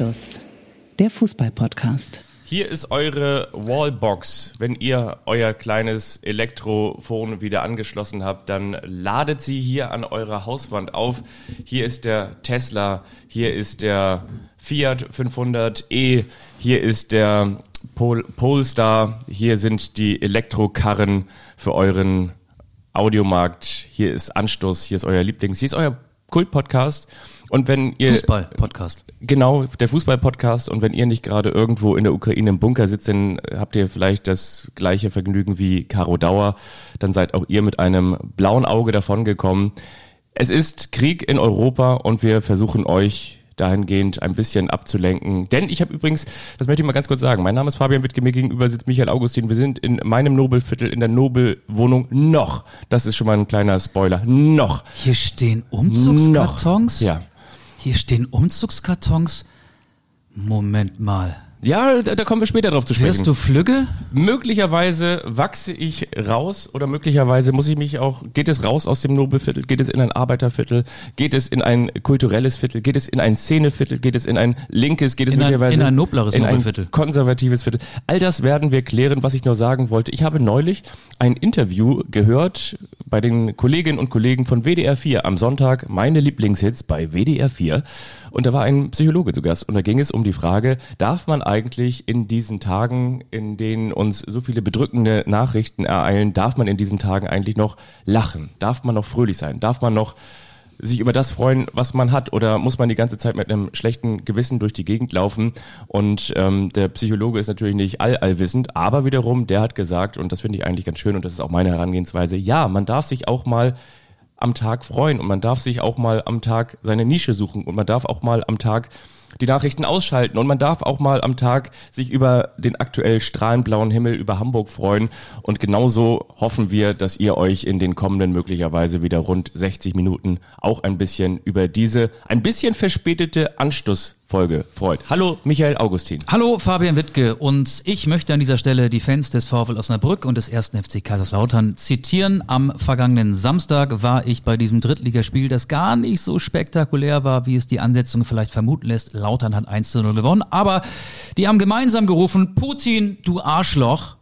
Anstoß, der Fußball-Podcast. Hier ist eure Wallbox. Wenn ihr euer kleines Elektrophon wieder angeschlossen habt, dann ladet sie hier an eurer Hauswand auf. Hier ist der Tesla, hier ist der Fiat 500e, hier ist der Pol Polestar, hier sind die Elektrokarren für euren Audiomarkt. Hier ist Anstoß, hier ist euer Lieblings, hier ist euer Kult-Podcast. Und wenn ihr. Fußball-Podcast. Genau, der Fußball-Podcast. Und wenn ihr nicht gerade irgendwo in der Ukraine im Bunker sitzt, dann habt ihr vielleicht das gleiche Vergnügen wie Caro Dauer. Dann seid auch ihr mit einem blauen Auge davongekommen. Es ist Krieg in Europa und wir versuchen euch dahingehend ein bisschen abzulenken. Denn ich habe übrigens, das möchte ich mal ganz kurz sagen, mein Name ist Fabian Wittke, mir gegenüber sitzt Michael Augustin. Wir sind in meinem Nobelviertel in der Nobelwohnung noch. Das ist schon mal ein kleiner Spoiler. Noch. Hier stehen Umzugskartons? Noch. Ja. Hier stehen Umzugskartons. Moment mal. Ja, da, da kommen wir später drauf zu sprechen. Wirst du Flügge? Möglicherweise wachse ich raus oder möglicherweise muss ich mich auch, geht es raus aus dem Nobelviertel, geht es in ein Arbeiterviertel, geht es in ein kulturelles Viertel, geht es in ein Szeneviertel, geht es in ein linkes, geht es In ein- möglicherweise in ein nobleres in ein Nobelviertel. konservatives Viertel. All das werden wir klären, was ich nur sagen wollte. Ich habe neulich ein Interview gehört bei den Kolleginnen und Kollegen von WDR 4 am Sonntag, meine Lieblingshits bei WDR 4. Und da war ein Psychologe zu Gast und da ging es um die Frage, darf man eigentlich in diesen Tagen, in denen uns so viele bedrückende Nachrichten ereilen, darf man in diesen Tagen eigentlich noch lachen? Darf man noch fröhlich sein? Darf man noch sich über das freuen, was man hat, oder muss man die ganze Zeit mit einem schlechten Gewissen durch die Gegend laufen? Und ähm, der Psychologe ist natürlich nicht all allwissend, aber wiederum, der hat gesagt, und das finde ich eigentlich ganz schön, und das ist auch meine Herangehensweise, ja, man darf sich auch mal am Tag freuen. Und man darf sich auch mal am Tag seine Nische suchen. Und man darf auch mal am Tag die Nachrichten ausschalten. Und man darf auch mal am Tag sich über den aktuell strahlenblauen Himmel über Hamburg freuen. Und genauso hoffen wir, dass ihr euch in den kommenden möglicherweise wieder rund 60 Minuten auch ein bisschen über diese ein bisschen verspätete Anstoßfolge freut. Hallo Michael Augustin. Hallo Fabian Wittke und ich möchte an dieser Stelle die Fans des VfL Osnabrück und des 1. FC Kaiserslautern zitieren. Am vergangenen Samstag war ich bei diesem Drittligaspiel, das gar nicht so spektakulär war, wie es die Ansetzung vielleicht vermuten lässt. Lautern hat 1 zu 0 gewonnen, aber die haben gemeinsam gerufen, Putin, du Arschloch.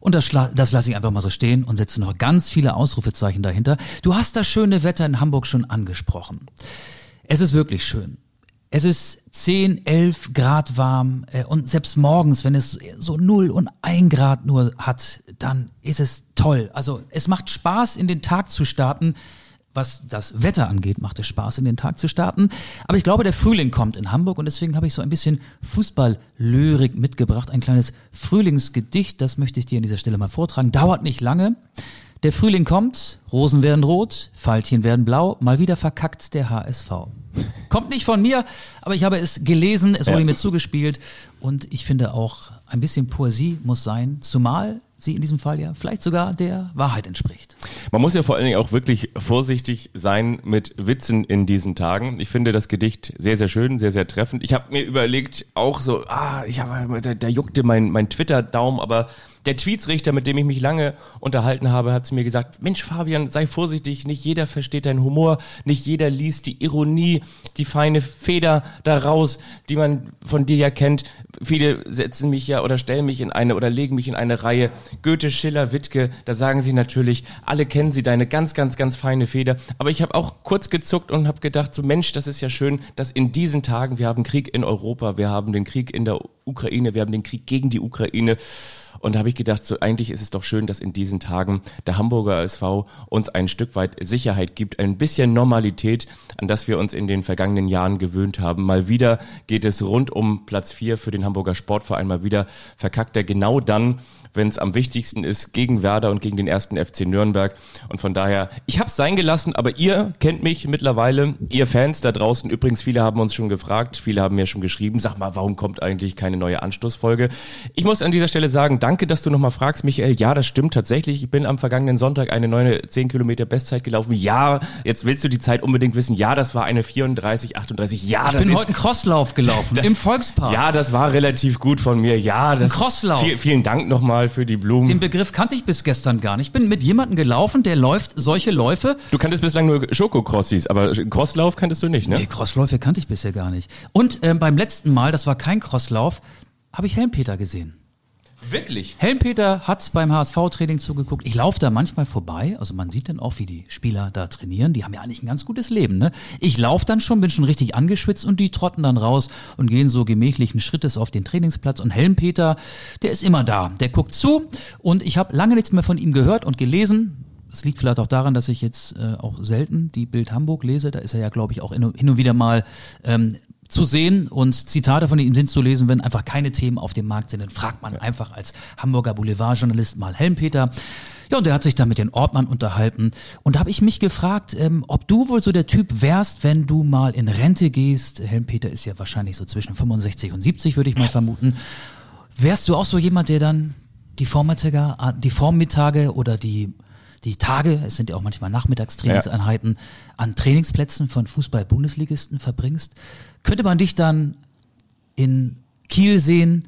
Und das, das lasse ich einfach mal so stehen und setze noch ganz viele Ausrufezeichen dahinter. Du hast das schöne Wetter in Hamburg schon angesprochen. Es ist wirklich schön. Es ist 10, 11 Grad warm äh, und selbst morgens, wenn es so 0 und 1 Grad nur hat, dann ist es toll. Also es macht Spaß, in den Tag zu starten. Was das Wetter angeht, macht es Spaß, in den Tag zu starten. Aber ich glaube, der Frühling kommt in Hamburg und deswegen habe ich so ein bisschen Fußball-Lyrik mitgebracht. Ein kleines Frühlingsgedicht, das möchte ich dir an dieser Stelle mal vortragen. Dauert nicht lange. Der Frühling kommt, Rosen werden rot, Veilchen werden blau, mal wieder verkackt der HSV. Kommt nicht von mir, aber ich habe es gelesen, es wurde Ja. mir zugespielt und ich finde auch ein bisschen Poesie muss sein, zumal sie in diesem Fall ja vielleicht sogar der Wahrheit entspricht. Man muss ja vor allen Dingen auch wirklich vorsichtig sein mit Witzen in diesen Tagen. Ich finde das Gedicht sehr, sehr schön, sehr, sehr treffend. Ich habe mir überlegt, auch so, ah, ich habe, da, da juckte mein, mein Twitter-Daumen, aber der Tweetsrichter, mit dem ich mich lange unterhalten habe, hat zu mir gesagt, Mensch Fabian, sei vorsichtig, nicht jeder versteht deinen Humor, nicht jeder liest die Ironie, die feine Feder daraus, die man von dir ja kennt. Viele setzen mich ja oder stellen mich in eine oder legen mich in eine Reihe. Goethe, Schiller, Wittke, da sagen sie natürlich, alle kennen sie deine ganz, ganz, ganz feine Feder. Aber ich habe auch kurz gezuckt und habe gedacht, so Mensch, das ist ja schön, dass in diesen Tagen, wir haben Krieg in Europa, wir haben den Krieg in der Ukraine, wir haben den Krieg gegen die Ukraine. Und da habe ich gedacht, so eigentlich ist es doch schön, dass in diesen Tagen der Hamburger SV uns ein Stück weit Sicherheit gibt, ein bisschen Normalität, an das wir uns in den vergangenen Jahren gewöhnt haben. Mal wieder geht es rund um Platz vier für den Hamburger Sportverein. Mal wieder verkackt er genau dann, wenn es am wichtigsten ist, gegen Werder und gegen den ersten FC Nürnberg. Und von daher, ich habe es sein gelassen, aber ihr kennt mich mittlerweile, ihr Fans da draußen. Übrigens, viele haben uns schon gefragt, viele haben mir schon geschrieben, sag mal, warum kommt eigentlich keine eine neue Anstoßfolge. Ich muss an dieser Stelle sagen, danke, dass du nochmal fragst, Michael. Ja, das stimmt tatsächlich. Ich bin am vergangenen Sonntag eine neue 10 Kilometer Bestzeit gelaufen. Ja, jetzt willst du die Zeit unbedingt wissen. Ja, das war eine 34, 38. Ja, ich das bin ist, heute einen Crosslauf gelaufen das, im Volkspark. Ja, das war relativ gut von mir. Ja, das. Ein Crosslauf. Viel, vielen Dank nochmal für die Blumen. Den Begriff kannte ich bis gestern gar nicht. Ich bin mit jemandem gelaufen, der läuft solche Läufe. Du kanntest bislang nur Schokocrossis, aber Crosslauf kanntest du nicht, ne? Nee, Crossläufe kannte ich bisher gar nicht. Und ähm, beim letzten Mal, das war kein Crosslauf, habe ich Helmpeter gesehen. Wirklich? Helmpeter hat beim HSV-Training zugeguckt. Ich laufe da manchmal vorbei. Also man sieht dann auch, wie die Spieler da trainieren. Die haben ja eigentlich ein ganz gutes Leben. Ne? Ich laufe dann schon, bin schon richtig angeschwitzt und die trotten dann raus und gehen so gemächlichen Schrittes auf den Trainingsplatz. Und Helmpeter, der ist immer da. Der guckt zu und ich habe lange nichts mehr von ihm gehört und gelesen. Das liegt vielleicht auch daran, dass ich jetzt äh, auch selten die Bild Hamburg lese. Da ist er ja, glaube ich, auch hin und wieder mal ähm, zu sehen und Zitate von ihm sind zu lesen, wenn einfach keine Themen auf dem Markt sind, dann fragt man einfach als Hamburger Boulevardjournalist mal Helmpeter. Ja, und der hat sich da mit den Ordnern unterhalten. Und da habe ich mich gefragt, ähm, ob du wohl so der Typ wärst, wenn du mal in Rente gehst. Helmpeter ist ja wahrscheinlich so zwischen 65 und 70, würde ich mal vermuten. Wärst du auch so jemand, der dann die Vormittage, die Vormittage oder die die Tage, es sind ja auch manchmal Nachmittagstrainingseinheiten, ja. an Trainingsplätzen von Fußball-Bundesligisten verbringst. Könnte man dich dann in Kiel sehen,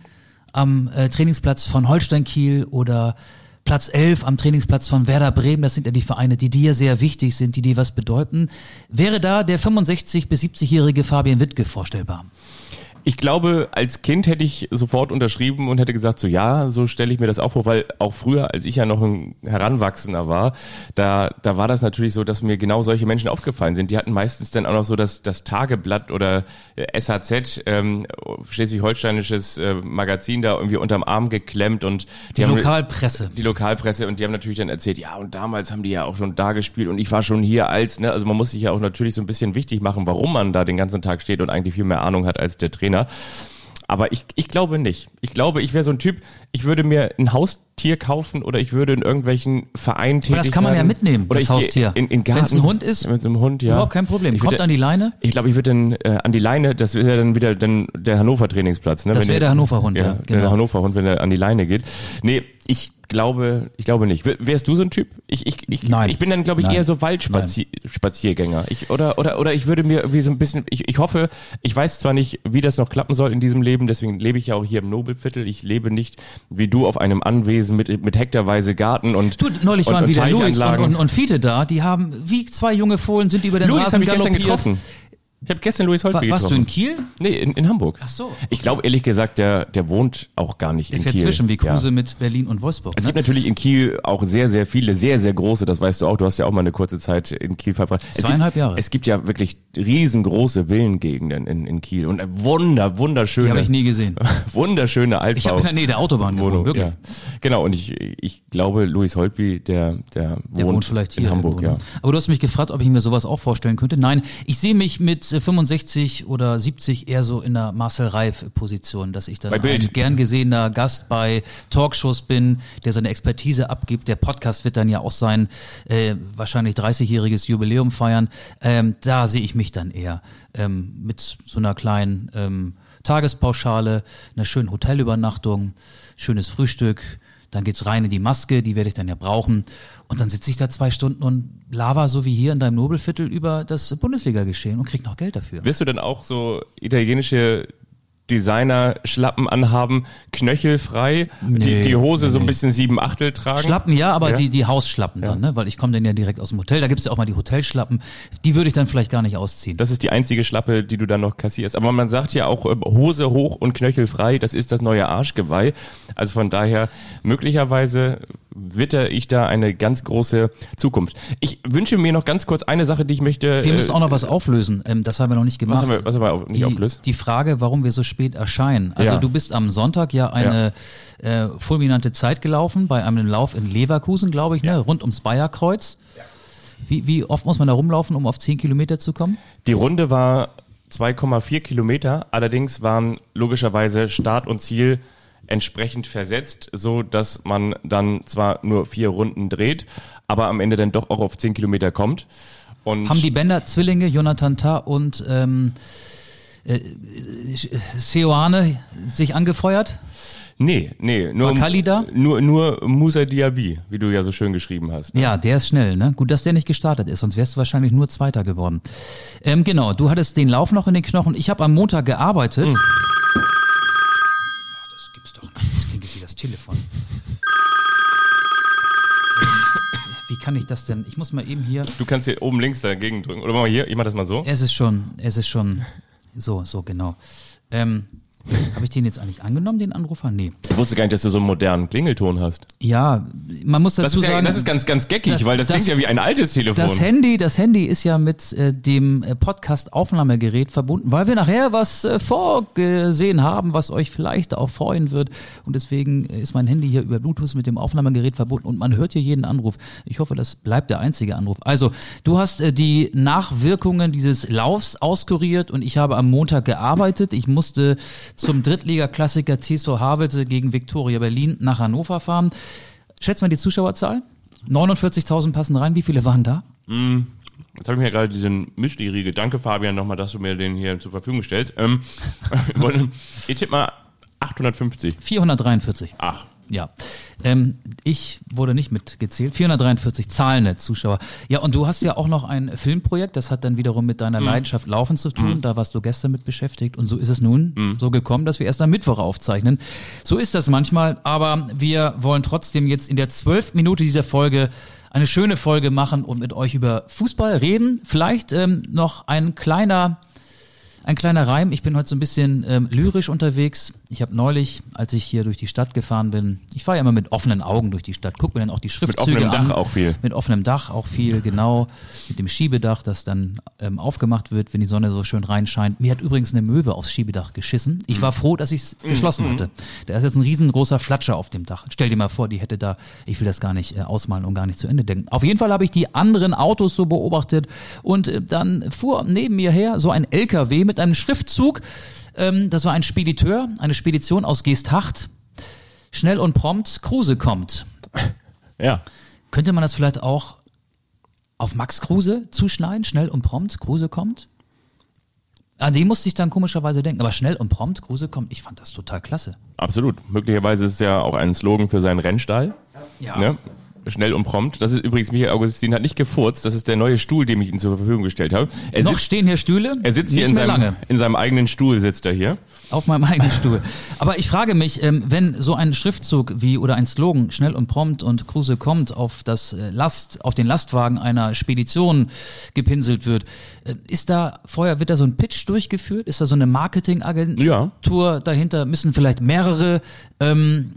am äh, Trainingsplatz von Holstein Kiel oder Platz 11 am Trainingsplatz von Werder Bremen, das sind ja die Vereine, die dir sehr wichtig sind, die dir was bedeuten. Wäre da der 65- bis 70-jährige Fabian Wittke vorstellbar? Ich glaube, als Kind hätte ich sofort unterschrieben und hätte gesagt, so ja, so stelle ich mir das auch vor, weil auch früher, als ich ja noch ein Heranwachsender war, da, da war das natürlich so, dass mir genau solche Menschen aufgefallen sind. Die hatten meistens dann auch noch so das, das Tageblatt oder SHZ, ähm, schleswig-holsteinisches äh, Magazin da irgendwie unterm Arm geklemmt und die, die haben, Lokalpresse. Die Lokalpresse und die haben natürlich dann erzählt, ja, und damals haben die ja auch schon da gespielt und ich war schon hier als, ne, also man muss sich ja auch natürlich so ein bisschen wichtig machen, warum man da den ganzen Tag steht und eigentlich viel mehr Ahnung hat als der Trainer. Aber ich, ich glaube nicht. Ich glaube, ich wäre so ein Typ, ich würde mir ein Haustier kaufen oder ich würde in irgendwelchen Vereinen tätig Aber das kann man werden. ja mitnehmen, oder das Haustier. In, in Wenn es ein Hund ist, wenn es ein Hund, ja. überhaupt kein Problem. Ich Kommt würde, an die Leine. Ich glaube, ich würde dann äh, an die Leine, das wäre dann wieder dann der Hannover Trainingsplatz. Ne? Das wäre der Hannover-Hund, ja, ja. genau. Der Hannover-Hund, wenn er an die Leine geht. Nee, ich glaube, ich glaube nicht. W- Wärst du so ein Typ? Ich, ich, ich, Nein. ich bin dann, glaube ich, Nein. eher so Waldspaziergänger. Ich, oder, oder, oder ich würde mir irgendwie so ein bisschen, ich, ich hoffe, ich weiß zwar nicht, wie das noch klappen soll in diesem Leben, deswegen lebe ich ja auch hier im Nobelviertel. Ich lebe nicht wie du auf einem Anwesen mit, mit hektarweise Garten und. Du, neulich und, waren und wieder Luis und, und, und Fiete da, die haben wie zwei junge Fohlen sind die über den Luis Rasen habe ich gestern getroffen. Ich habe gestern Luis Holtby War, getroffen. warst du in Kiel? Nee, in, in Hamburg. Ach so. Ich glaube ehrlich gesagt, der, der wohnt auch gar nicht Der in fährt Kiel. zwischen wie Kruse Ja. mit Berlin und Wolfsburg. Es Ne? gibt natürlich in Kiel auch sehr, sehr viele, sehr, sehr große, das weißt du auch, du hast ja auch mal eine kurze Zeit in Kiel verbracht. Es Zweieinhalb gibt, Jahre. Es gibt ja wirklich riesengroße Villengegenden in, in Kiel und wunder, wunderschöne, Die habe ich nie gesehen. wunderschöne Altbau. Ich habe in der Nähe der Autobahn gewohnt, wirklich. ja. Genau, und ich, ich glaube, Louis Holtby, der, der, Der wohnt, vielleicht hier in Hamburg, irgendwo, ja. ne? Aber du hast mich gefragt, ob ich mir sowas auch vorstellen könnte. Nein, ich sehe mich mit äh, 65 oder 70 eher so in der Marcel Reif-Position, dass ich dann Bei Bild. ein gern gesehener Gast bei Talkshows bin, der seine Expertise abgibt. Der Podcast wird dann ja auch sein äh, wahrscheinlich 30-jähriges Jubiläum feiern. Ähm, da sehe ich mich dann eher ähm, mit so einer kleinen ähm, Tagespauschale, einer schönen Hotelübernachtung, schönes Frühstück. Dann geht's rein in die Maske, die werde ich dann ja brauchen. Und dann sitze ich da zwei Stunden und lava so wie hier in deinem Nobelviertel über das Bundesliga-Geschehen und krieg noch Geld dafür. Wirst du dann auch so italienische Designer-Schlappen anhaben, knöchelfrei, Nee, die, die Hose so ein nee. bisschen sieben Achtel tragen? Schlappen ja, aber Ja. die, die Hausschlappen dann, ne? Weil ich komme dann ja direkt aus dem Hotel. Da gibt's ja auch mal die Hotelschlappen. Die würde ich dann vielleicht gar nicht ausziehen. Das ist die einzige Schlappe, die du dann noch kassierst. Aber man sagt ja auch, äh, Hose hoch und knöchelfrei, das ist das neue Arschgeweih. Also von daher, möglicherweise witter ich da eine ganz große Zukunft. Ich wünsche mir noch ganz kurz eine Sache, die ich möchte. wir müssen äh, auch noch was auflösen. Ähm, das haben wir noch nicht gemacht. was haben wir, was haben wir nicht die, aufgelöst? die Frage, warum wir so spät erscheinen. Also Ja. du bist am Sonntag ja eine Äh, fulminante Zeit gelaufen bei einem Lauf in Leverkusen, glaube ich, ne? rund ums Bayerkreuz. Wie, wie oft muss man da rumlaufen, um auf 10 Kilometer zu kommen? Die Runde war 2,4 Kilometer, allerdings waren logischerweise Start und Ziel entsprechend versetzt, so dass man dann zwar nur vier Runden dreht, aber am Ende dann doch auch auf 10 Kilometer kommt. Und Haben die Bender Zwillinge, Jonathan Tah und ähm, äh, Seoane sich angefeuert? Nee, nee, nur, War Kali da? nur, nur Musa Diaby, wie du ja so schön geschrieben hast. Ja, der ist schnell, ne? Gut, dass der nicht gestartet ist, sonst wärst du wahrscheinlich nur Zweiter geworden. Ähm, genau, du hattest den Lauf noch in den Knochen. Ich habe am Montag gearbeitet. Ach, das gibt's doch nicht. Das klingt wie das Telefon. Wie kann ich das denn? Ich muss mal eben hier. Du kannst hier oben links dagegen drücken. Oder mach mal hier, ich mach das mal so. Es ist schon, es ist schon. So, so, genau. Ähm, habe ich den jetzt eigentlich angenommen, den Anrufer? Nee. Ich wusste gar nicht, dass du so einen modernen Klingelton hast. Ja, man muss dazu Das ist, ja, sagen. das ist ganz, ganz geckig, das- weil das, das- klingt ja wie ein altes Telefon. Das Handy, das Handy ist ja mit äh, dem äh, Podcast-Aufnahmegerät verbunden, weil wir nachher was äh, vorgesehen haben, was euch vielleicht auch freuen wird. Und deswegen ist mein Handy hier über Bluetooth mit dem Aufnahmegerät verbunden und man hört hier jeden Anruf. Ich hoffe, das bleibt der einzige Anruf. Also, du hast äh, die Nachwirkungen dieses Laufs auskuriert und ich habe am Montag gearbeitet. Ich musste zum Drittliga-Klassiker TSV Havelse gegen Viktoria Berlin nach Hannover fahren. Schätzt mal die Zuschauerzahl? 49.000 passen rein. Wie viele waren da? Jetzt habe ich mir gerade diesen Müsli-Riegel. Danke, Fabian, nochmal, dass du mir den hier zur Verfügung stellst. Ähm, ich tippe mal 850. 443. Ach, Ja. Ähm, ich wurde nicht mitgezählt. 443 zahlende Zuschauer. Ja, und du hast ja auch noch ein Filmprojekt, das hat dann wiederum mit deiner Leidenschaft Laufen zu tun. Da warst du gestern mit beschäftigt. Und so ist es nun so gekommen, dass wir erst am Mittwoch aufzeichnen. So ist das manchmal, aber wir wollen trotzdem jetzt in der zwölften Minute dieser Folge eine schöne Folge machen und mit euch über Fußball reden. Vielleicht ähm, noch ein kleiner ein kleiner Reim. Ich bin heute so ein bisschen ähm, lyrisch unterwegs. Ich habe neulich, als ich hier durch die Stadt gefahren bin, ich fahre ja immer mit offenen Augen durch die Stadt, guck mir dann auch die Schriftzüge offenem an. Dach auch viel. Mit offenem Dach auch viel, genau. Mit dem Schiebedach, das dann ähm, aufgemacht wird, wenn die Sonne so schön reinscheint. Mir hat übrigens eine Möwe aufs Schiebedach geschissen. Ich war froh, dass ich es geschlossen hatte. Da ist jetzt ein riesengroßer Flatscher auf dem Dach. Stell dir mal vor, die hätte da, ich will das gar nicht äh, ausmalen und gar nicht zu Ende denken. Auf jeden Fall habe ich die anderen Autos so beobachtet und äh, dann fuhr neben mir her so ein LKW mit einem Schriftzug. Ähm, das war ein Spediteur, eine Spedition aus Geesthacht. Schnell und prompt, Kruse kommt. ja. Könnte man das vielleicht auch auf Max Kruse zuschneiden? Schnell und prompt, Kruse kommt? An den musste ich dann komischerweise denken. Aber schnell und prompt, Kruse kommt. Ich fand das total klasse. Absolut. Möglicherweise ist es ja auch ein Slogan für seinen Rennstall. Ja. Ne? Schnell und prompt. Das ist übrigens, Michael Augustin hat nicht gefurzt. Das ist der neue Stuhl, den ich ihm zur Verfügung gestellt habe. Er Noch sitzt, stehen hier Stühle. er sitzt nicht hier in seinem, lange in seinem eigenen Stuhl, sitzt er hier. auf meinem eigenen Stuhl. Aber ich frage mich, ähm, wenn so ein Schriftzug wie oder ein Slogan schnell und prompt und Kruse kommt auf das äh, Last, auf den Lastwagen einer Spedition gepinselt wird, äh, ist da vorher wird da so ein Pitch durchgeführt? Ist da so eine Marketingagentur Ja. Dahinter? Müssen vielleicht mehrere ähm,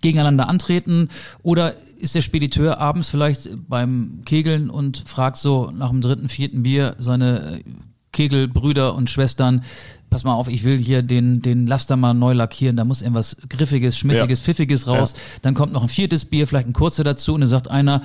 gegeneinander antreten? Oder ist der Spediteur abends vielleicht beim Kegeln und fragt so nach dem dritten, vierten Bier seine äh, Kegelbrüder und Schwestern, pass mal auf, ich will hier den, den Laster mal neu lackieren, da muss irgendwas Griffiges, Schmissiges, Ja. Pfiffiges raus. Dann kommt noch ein viertes Bier, vielleicht ein kurzer dazu und dann sagt einer,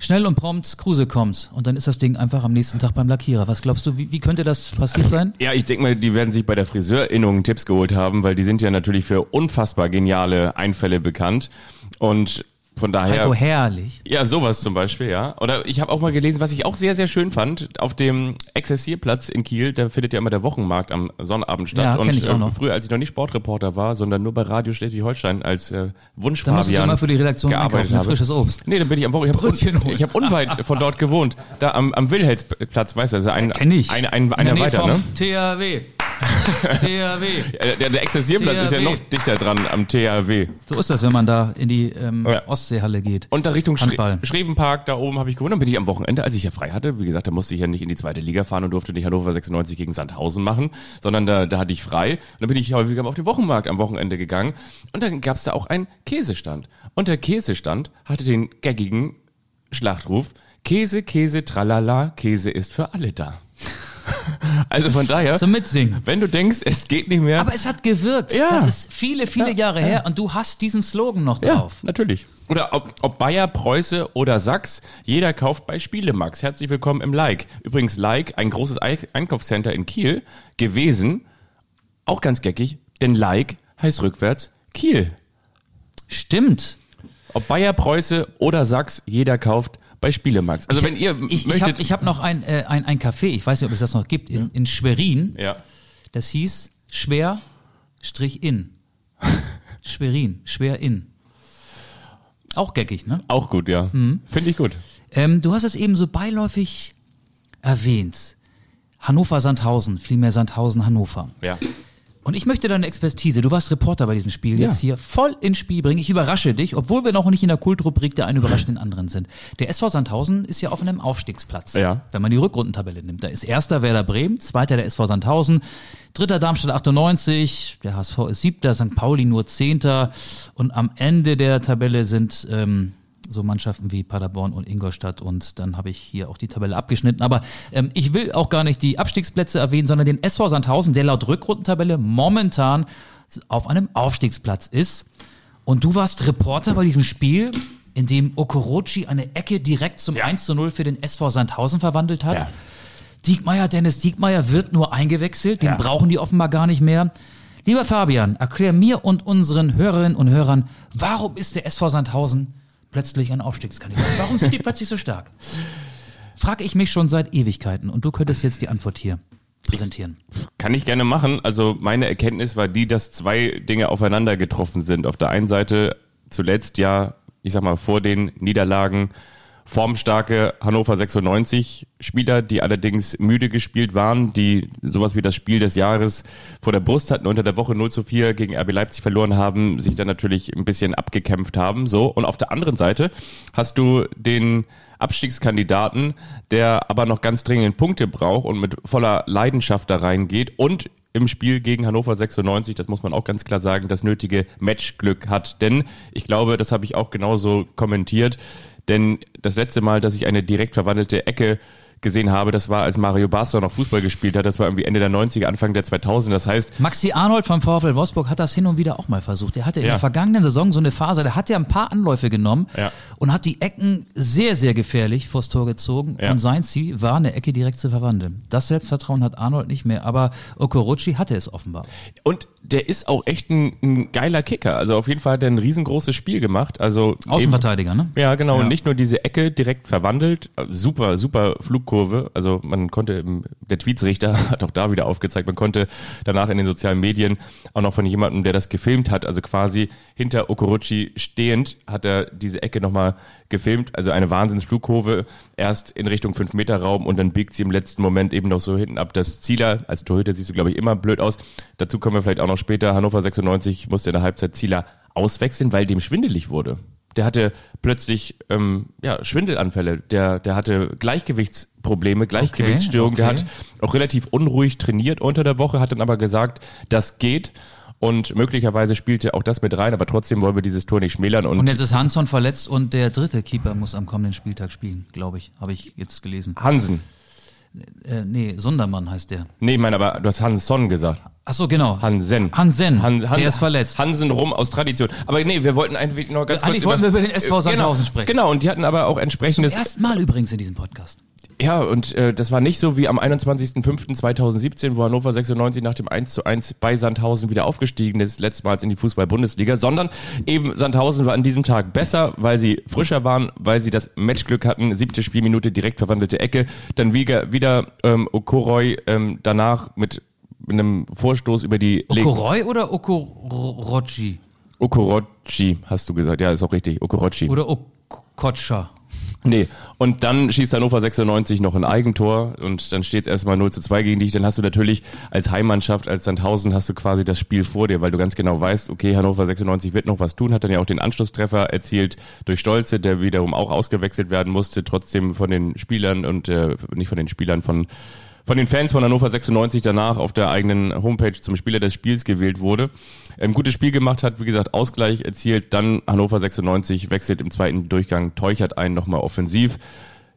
schnell und prompt, Kruse kommt. Und dann ist das Ding einfach am nächsten Tag beim Lackierer. Was glaubst du, wie, wie könnte das passiert sein? Ja, ich denke mal, die werden sich bei der Friseurinnung Tipps geholt haben, weil die sind ja natürlich für unfassbar geniale Einfälle bekannt. Und von daher. Heiko, herrlich. Ja, sowas zum Beispiel, ja. Oder ich habe auch mal gelesen, was ich auch sehr, sehr schön fand, auf dem Exerzierplatz in Kiel, da findet ja immer der Wochenmarkt am Sonnabend statt. Ja, und ich auch äh, noch. früher, als ich noch nicht Sportreporter war, sondern nur bei Radio Schleswig-Holstein als äh, Wunsch Da musst du mal für die Redaktion gearbeitet einkaufen, habe. frisches Obst. Nee, dann bin ich am Woche, ich habe un, ich hab unweit von dort gewohnt, da am, am Wilhelmsplatz, weißt du, also ein, Kenn ich. ein, ein, In der einer weiter, ne? THW. THW. Der, der Exerzierplatz ist ja noch dichter dran am THW. So ist das, wenn man da in die ähm, Ja. Ostseehalle geht. Und da Richtung Handball. Schre Schrevenpark, da oben habe ich gewonnen. Dann bin ich am Wochenende, als ich ja frei hatte, wie gesagt, da musste ich ja nicht in die zweite Liga fahren und durfte nicht Hannover 96 gegen Sandhausen machen, sondern da, da hatte ich frei. Und dann bin ich häufiger auf den Wochenmarkt am Wochenende gegangen. Und dann gab es da auch einen Käsestand. Und der Käsestand hatte den gaggigen Schlachtruf, Käse, Käse, tralala, Käse ist für alle da. also von daher, So mitsingen. wenn du denkst, es geht nicht mehr. Aber es hat gewirkt. Ja. Das ist viele, viele Ja, Jahre ja. her und du hast diesen Slogan noch Ja, drauf. natürlich. Oder ob, ob Bayer, Preuße oder Sachs, jeder kauft bei Spielemax. Herzlich willkommen im Like. Übrigens Like, ein großes Ei- Einkaufscenter in Kiel gewesen. Auch ganz geckig, denn Like heißt rückwärts Kiel. Stimmt. Ob Bayer, Preuße oder Sachs, jeder kauft bei Spielemax. Also wenn ihr Ich, ich möchtet... habe ich hab noch ein, äh, ein, ein Café, ich weiß nicht, ob es das noch gibt, in, in Schwerin. ja. Das hieß schwer, Strich in. Schwerin, schwer in. Auch geckig, ne? Auch gut, ja. Finde ich gut. Ähm, du hast es eben so beiläufig erwähnt. Hannover-Sandhausen, vielmehr Sandhausen-Hannover. Ja. Und ich möchte deine Expertise, du warst Reporter bei diesem Spiel, Ja. jetzt hier voll ins Spiel bringen. Ich überrasche dich, obwohl wir noch nicht in der Kultrubrik der eine überrascht den anderen sind. Der SV Sandhausen ist ja auf einem Aufstiegsplatz. Ja. Wenn man die Rückrundentabelle nimmt. Da ist erster Werder Bremen, zweiter der SV Sandhausen, dritter Darmstadt 98, der HSV ist siebter, St. Pauli nur zehnter. Und am Ende der Tabelle sind ähm, so Mannschaften wie Paderborn und Ingolstadt und dann habe ich hier auch die Tabelle abgeschnitten. Aber ähm, ich will auch gar nicht die Abstiegsplätze erwähnen, sondern den SV Sandhausen, der laut Rückrundentabelle momentan auf einem Aufstiegsplatz ist. Und du warst Reporter bei diesem Spiel, in dem Okorochi eine Ecke direkt zum 1 zu 0 für den SV Sandhausen verwandelt hat. Ja. Diekmeyer, Dennis Diekmeyer wird nur eingewechselt, den Ja. brauchen die offenbar gar nicht mehr. Lieber Fabian, erklär mir und unseren Hörerinnen und Hörern, warum ist der SV Sandhausen plötzlich ein Aufstiegskandidat? Warum sind die plötzlich so stark? Frage ich mich schon seit Ewigkeiten und du könntest jetzt die Antwort hier präsentieren. Kann ich gerne machen. Also meine Erkenntnis war die, dass zwei Dinge aufeinander getroffen sind. Auf der einen Seite zuletzt ja, ich sag mal, vor den Niederlagen formstarke Hannover 96 Spieler, die allerdings müde gespielt waren, die sowas wie das Spiel des Jahres vor der Brust hatten, unter der Woche 0 zu 4 gegen RB Leipzig verloren haben, sich dann natürlich ein bisschen abgekämpft haben. So. Und auf der anderen Seite hast du den Abstiegskandidaten, der aber noch ganz dringend Punkte braucht und mit voller Leidenschaft da reingeht und im Spiel gegen Hannover 96, das muss man auch ganz klar sagen, das nötige Matchglück hat. Denn ich glaube, das habe ich auch genauso kommentiert, denn das letzte Mal, dass ich eine direkt verwandelte Ecke gesehen habe, das war, als Mario Basler noch Fußball gespielt hat. Das war irgendwie Ende der 90er, Anfang der 2000er. Das heißt, Maxi Arnold vom VfL Wolfsburg hat das hin und wieder auch mal versucht. Er hatte in Ja. der vergangenen Saison so eine Phase, da hat er ein paar Anläufe genommen Ja. und hat die Ecken sehr, sehr gefährlich vors Tor gezogen. Ja. Und sein Ziel war, eine Ecke direkt zu verwandeln. Das Selbstvertrauen hat Arnold nicht mehr, aber Okorochi hatte es offenbar. Und der ist auch echt ein, ein geiler Kicker. Also auf jeden Fall hat er ein riesengroßes Spiel gemacht. Also Außenverteidiger, ne? Ja, genau. Ja. Und nicht nur diese Ecke direkt verwandelt. Super, super Flugkurve. Also man konnte, der Tweetsrichter hat auch da wieder aufgezeigt, man konnte danach in den sozialen Medien auch noch von jemandem, der das gefilmt hat, also quasi hinter Okorochi stehend, hat er diese Ecke nochmal gefilmt. Also eine Wahnsinnsflugkurve. Erst in Richtung 5-Meter-Raum und dann biegt sie im letzten Moment eben noch so hinten ab. Das Zieler, als Torhüter siehst du, glaube ich, immer blöd aus. Dazu kommen wir vielleicht auch noch später. Hannover 96 musste in der Halbzeit Zieler auswechseln, weil dem schwindelig wurde. Der hatte plötzlich ähm, ja, Schwindelanfälle, der, der hatte Gleichgewichtsprobleme, Gleichgewichtsstörungen, der okay. hat auch relativ unruhig trainiert unter der Woche, hat dann aber gesagt, das geht. Und möglicherweise spielte auch das mit rein, aber trotzdem wollen wir dieses Tor nicht schmälern. Und, Und jetzt ist Hansson verletzt und der dritte Keeper muss am kommenden Spieltag spielen, glaube ich. Habe ich jetzt gelesen. Hansen. Äh, nee, Sondermann heißt der. Nee, ich meine, aber du hast Hanson gesagt. Ach so, genau. Hansen. Hansen, Han, Han, der ist verletzt. Hansen rum aus Tradition. Aber nee, wir wollten eigentlich noch ganz kurz Eigentlich wollten wir über den SV Äh, Sandhausen genau, sprechen. Genau, und die hatten aber auch Zum entsprechendes ersten Mal übrigens in diesem Podcast. Ja, und äh, das war nicht so wie am 21.05.2017, wo Hannover 96 nach dem 1 zu 1 bei Sandhausen wieder aufgestiegen ist, letztmals in die Fußball-Bundesliga, sondern eben Sandhausen war an diesem Tag besser, weil sie frischer waren, weil sie das Matchglück hatten, siebte Spielminute direkt verwandelte Ecke, dann wieder, wieder ähm, Okoroy ähm, danach mit einem Vorstoß über die Okoroy oder Okorochi? Okorochi, hast du gesagt, ja, ist auch richtig, Okorochi. Oder Okocha? Nee, und dann schießt Hannover 96 noch ein Eigentor und dann steht es erstmal 0 zu 2 gegen dich. Dann hast du natürlich als Heimmannschaft, als Sandhausen, hast du quasi das Spiel vor dir, weil du ganz genau weißt, okay, Hannover 96 wird noch was tun, hat dann ja auch den Anschlusstreffer erzielt durch Stolze, der wiederum auch ausgewechselt werden musste, trotzdem von den Spielern und äh, nicht von den Spielern, von von den Fans von Hannover 96 danach auf der eigenen Homepage zum Spieler des Spiels gewählt wurde. Ein gutes Spiel gemacht hat, wie gesagt, Ausgleich erzielt, dann Hannover 96 wechselt im zweiten Durchgang, Teuchert einen nochmal offensiv,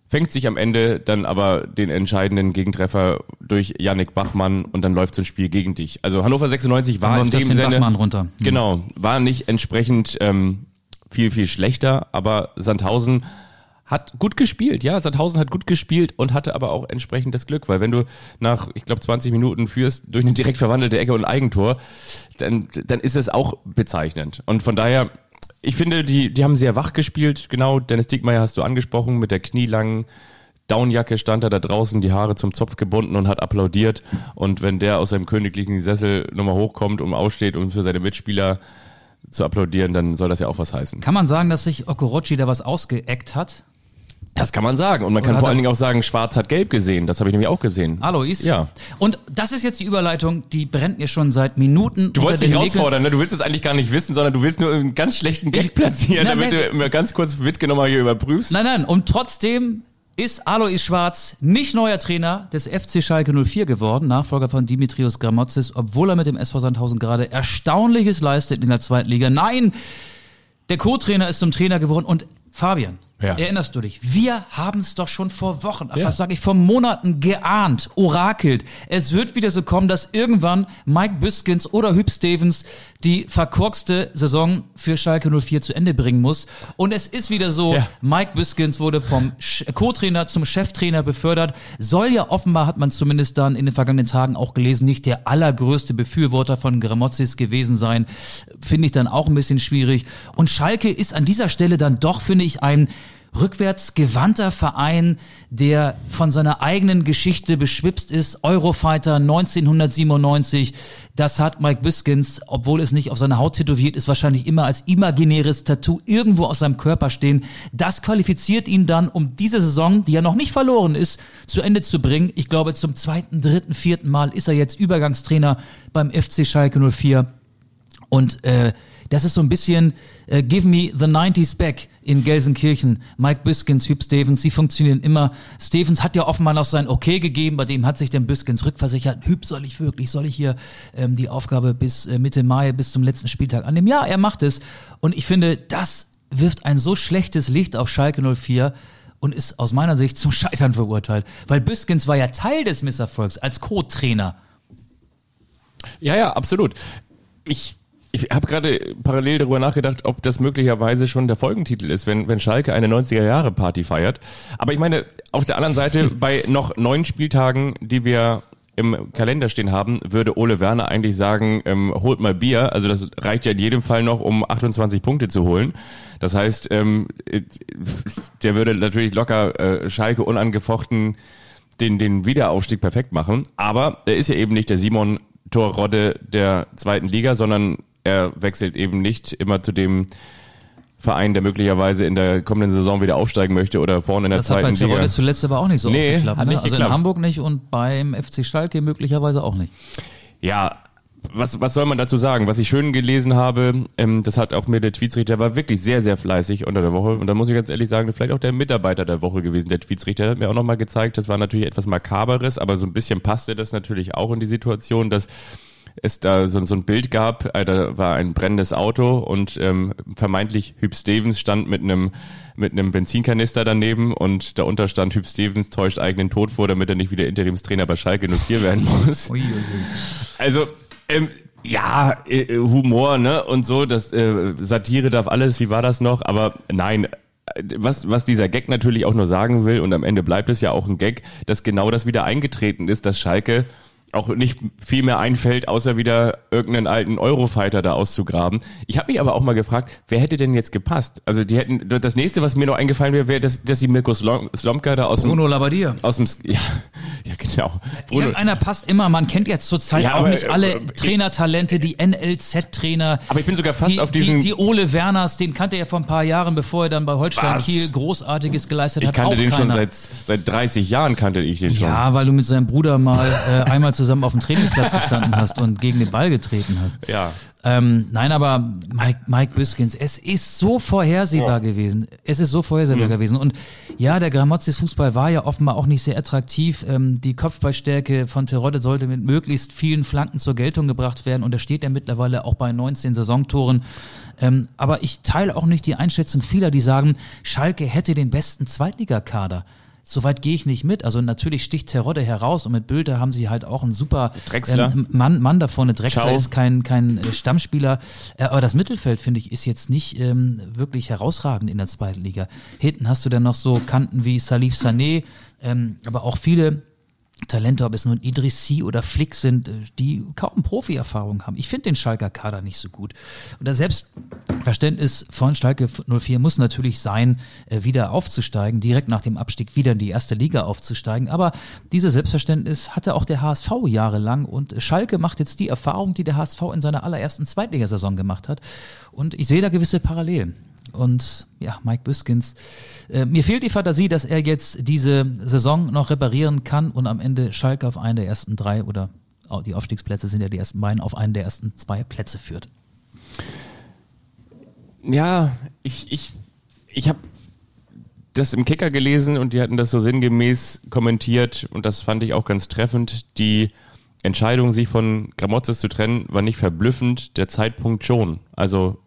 fängt sich am Ende dann aber den entscheidenden Gegentreffer durch Yannick Bachmann und dann läuft so ein Spiel gegen dich. Also Hannover 96 war in dem Sinne, Bachmann runter. Hm. genau, war nicht entsprechend ähm, viel, viel schlechter, aber Sandhausen hat gut gespielt, ja, Sandhausen hat gut gespielt und hatte aber auch entsprechend das Glück, weil wenn du nach, ich glaube, 20 Minuten führst durch eine direkt verwandelte Ecke und Eigentor, dann, dann ist es auch bezeichnend. Und von daher, ich finde, die, die haben sehr wach gespielt, genau, Dennis Diekmeyer hast du angesprochen, mit der knielangen Downjacke stand er da draußen, die Haare zum Zopf gebunden und hat applaudiert. Und wenn der aus seinem königlichen Sessel nochmal hochkommt und aussteht, um für seine Mitspieler zu applaudieren, dann soll das ja auch was heißen. Kann man sagen, dass sich Okorochi da was ausgeeckt hat? Das kann man sagen. Und man kann vor allen Dingen auch sagen, Schwarz hat Gelb gesehen. Das habe ich nämlich auch gesehen. Alois? Ja. Und das ist jetzt die Überleitung, die brennt mir schon seit Minuten. Du wolltest mich herausfordern, ne? Du willst es eigentlich gar nicht wissen, sondern du willst nur einen ganz schlechten Gag platzieren, Nein, damit nein. du mir ganz kurz mitgenommen hier überprüfst. Nein, nein, und trotzdem ist Alois Schwarz nicht neuer Trainer des FC Schalke 04 geworden, Nachfolger von Dimitrios Gramotzis, obwohl er mit dem SV Sandhausen gerade Erstaunliches leistet in der zweiten Liga. Nein, der Co-Trainer ist zum Trainer geworden und Fabian, Ja. erinnerst du dich? Wir haben es doch schon vor Wochen, Ja. was sage ich, vor Monaten geahnt, orakelt. Es wird wieder so kommen, dass irgendwann Mike Biskins oder Hüb Stevens die verkorkste Saison für Schalke 04 zu Ende bringen muss. Und es ist wieder so, Ja. Mike Biskins wurde vom Co-Trainer zum Cheftrainer befördert. Soll ja offenbar, hat man zumindest dann in den vergangenen Tagen auch gelesen, nicht der allergrößte Befürworter von Gramozis gewesen sein. Finde ich dann auch ein bisschen schwierig. Und Schalke ist an dieser Stelle dann doch, finde ich, ein rückwärts gewandter Verein, der von seiner eigenen Geschichte beschwipst ist. Eurofighter 1997. Das hat Mike Biskins, obwohl es nicht auf seiner Haut tätowiert ist, wahrscheinlich immer als imaginäres Tattoo irgendwo aus seinem Körper stehen. Das qualifiziert ihn dann, um diese Saison, die ja noch nicht verloren ist, zu Ende zu bringen. Ich glaube, zum zweiten, dritten, vierten Mal ist er jetzt Übergangstrainer beim FC Schalke 04. Und äh, das ist so ein bisschen äh, Give me the 90s back in Gelsenkirchen. Mike Biskins, Hüb Stevens, sie funktionieren immer. Stevens hat ja offenbar noch sein Okay gegeben, bei dem hat sich dann Biskins rückversichert. Hüb, soll ich wirklich, soll ich hier ähm, die Aufgabe bis äh, Mitte Mai, bis zum letzten Spieltag annehmen? Ja, er macht es. Und ich finde, das wirft ein so schlechtes Licht auf Schalke 04 und ist aus meiner Sicht zum Scheitern verurteilt. Weil Biskins war ja Teil des Misserfolgs als Co-Trainer. Ja, ja, absolut. Ich, ich habe gerade parallel darüber nachgedacht, ob das möglicherweise schon der Folgentitel ist, wenn, wenn Schalke eine 90er-Jahre-Party feiert. Aber ich meine, auf der anderen Seite, bei noch neun Spieltagen, die wir im Kalender stehen haben, würde Ole Werner eigentlich sagen, ähm, holt mal Bier. Also das reicht ja in jedem Fall noch, um 28 Punkte zu holen. Das heißt, ähm, äh, der würde natürlich locker äh, Schalke unangefochten den, den Wiederaufstieg perfekt machen. Aber er ist ja eben nicht der Simon Torrodde der zweiten Liga, sondern er wechselt eben nicht immer zu dem Verein, der möglicherweise in der kommenden Saison wieder aufsteigen möchte oder vorne in der Das hat bei zweiten Tirol Liga. zuletzt aber auch nicht so Nee, geklappt. Ne? Also in geklappt. Hamburg nicht und beim FC Schalke möglicherweise auch nicht. Ja, was, was soll man dazu sagen? Was ich schön gelesen habe, ähm, das hat auch mir der Tweetsrichter, war wirklich sehr, sehr fleißig unter der Woche. Und da muss ich ganz ehrlich sagen, vielleicht auch der Mitarbeiter der Woche gewesen, der Tweetsrichter. Hat mir auch nochmal gezeigt, das war natürlich etwas Makaberes, aber so ein bisschen passte das natürlich auch in die Situation, dass es da so, so ein Bild gab, äh, da war ein brennendes Auto und ähm, vermeintlich Hüb Stevens stand mit einem mit einem Benzinkanister daneben und darunter stand Hüb Stevens täuscht eigenen Tod vor, damit er nicht wieder Interimstrainer bei Schalke 04 werden muss. Also, ähm, ja, äh, Humor, ne, und so, das äh, Satire darf alles, wie war das noch? Aber nein, äh, was, was dieser Gag natürlich auch nur sagen will, und am Ende bleibt es ja auch ein Gag, dass genau das wieder eingetreten ist, dass Schalke auch nicht viel mehr einfällt, außer wieder irgendeinen alten Eurofighter da auszugraben. Ich habe mich aber auch mal gefragt, wer hätte denn jetzt gepasst? Also die hätten, das nächste, was mir noch eingefallen wäre, wäre, dass, dass die Mirko Slom- Slomka da aus dem, Bruno Labbadia. aus dem, ja, ja genau. Bruno, Irgendeiner passt immer, man kennt jetzt zurzeit Ja, auch aber, nicht alle äh, Trainertalente, die NLZ-Trainer. Aber ich bin sogar fast die, auf diesen- Die, die Ole Werners, den kannte er vor ein paar Jahren, bevor er dann bei Holstein Was? Kiel Großartiges geleistet ich hat. kannte auch den schon keiner. seit, seit 30 Jahren kannte ich den schon. Ja, weil du mit seinem Bruder mal äh, einmal zusammen auf dem Trainingsplatz gestanden hast und gegen den Ball getreten hast. Ja. Ähm, nein, aber Mike, Mike Biskins, es ist so vorhersehbar gewesen. Es ist so vorhersehbar gewesen. Und ja, der Gramotzis Fußball war ja offenbar auch nicht sehr attraktiv. Ähm, die Kopfballstärke von Terodde sollte mit möglichst vielen Flanken zur Geltung gebracht werden. Und da steht er mittlerweile auch bei 19 Saisontoren. Ähm, aber ich teile auch nicht die Einschätzung vieler, die sagen, Schalke hätte den besten Zweitligakader. Soweit gehe ich nicht mit. Also natürlich sticht Terodde heraus und mit Bülter haben sie halt auch einen super ähm, Mann, Mann da vorne. Drexler Ciao. ist kein, kein äh, Stammspieler. Äh, aber das Mittelfeld, finde ich, ist jetzt nicht ähm, wirklich herausragend in der zweiten Liga. Hinten hast du dann noch so Kanten wie Salif Sané, ähm, aber auch viele Talente, ob es nun Idrissi oder Flick sind, äh, die kaum Profi-Erfahrung haben. Ich finde den Schalker Kader nicht so gut. Und das Selbstverständnis von Schalke 04 muss natürlich sein, äh, wieder aufzusteigen, direkt nach dem Abstieg wieder in die erste Liga aufzusteigen. Aber dieses Selbstverständnis hatte auch der HSV jahrelang und Schalke macht jetzt die Erfahrung, die der HSV in seiner allerersten Zweitligasaison gemacht hat. Und ich sehe da gewisse Parallelen. Und ja, Mike Büskins, äh, mir fehlt die Fantasie, dass er jetzt diese Saison noch reparieren kann und am Ende Schalke auf einen der ersten drei oder die Aufstiegsplätze sind ja die ersten beiden, auf einen der ersten zwei Plätze führt. Ja, ich, ich, ich habe das im Kicker gelesen und die hatten das so sinngemäß kommentiert und das fand ich auch ganz treffend. Die Entscheidung, sich von Gramotzes zu trennen, war nicht verblüffend, der Zeitpunkt schon. Also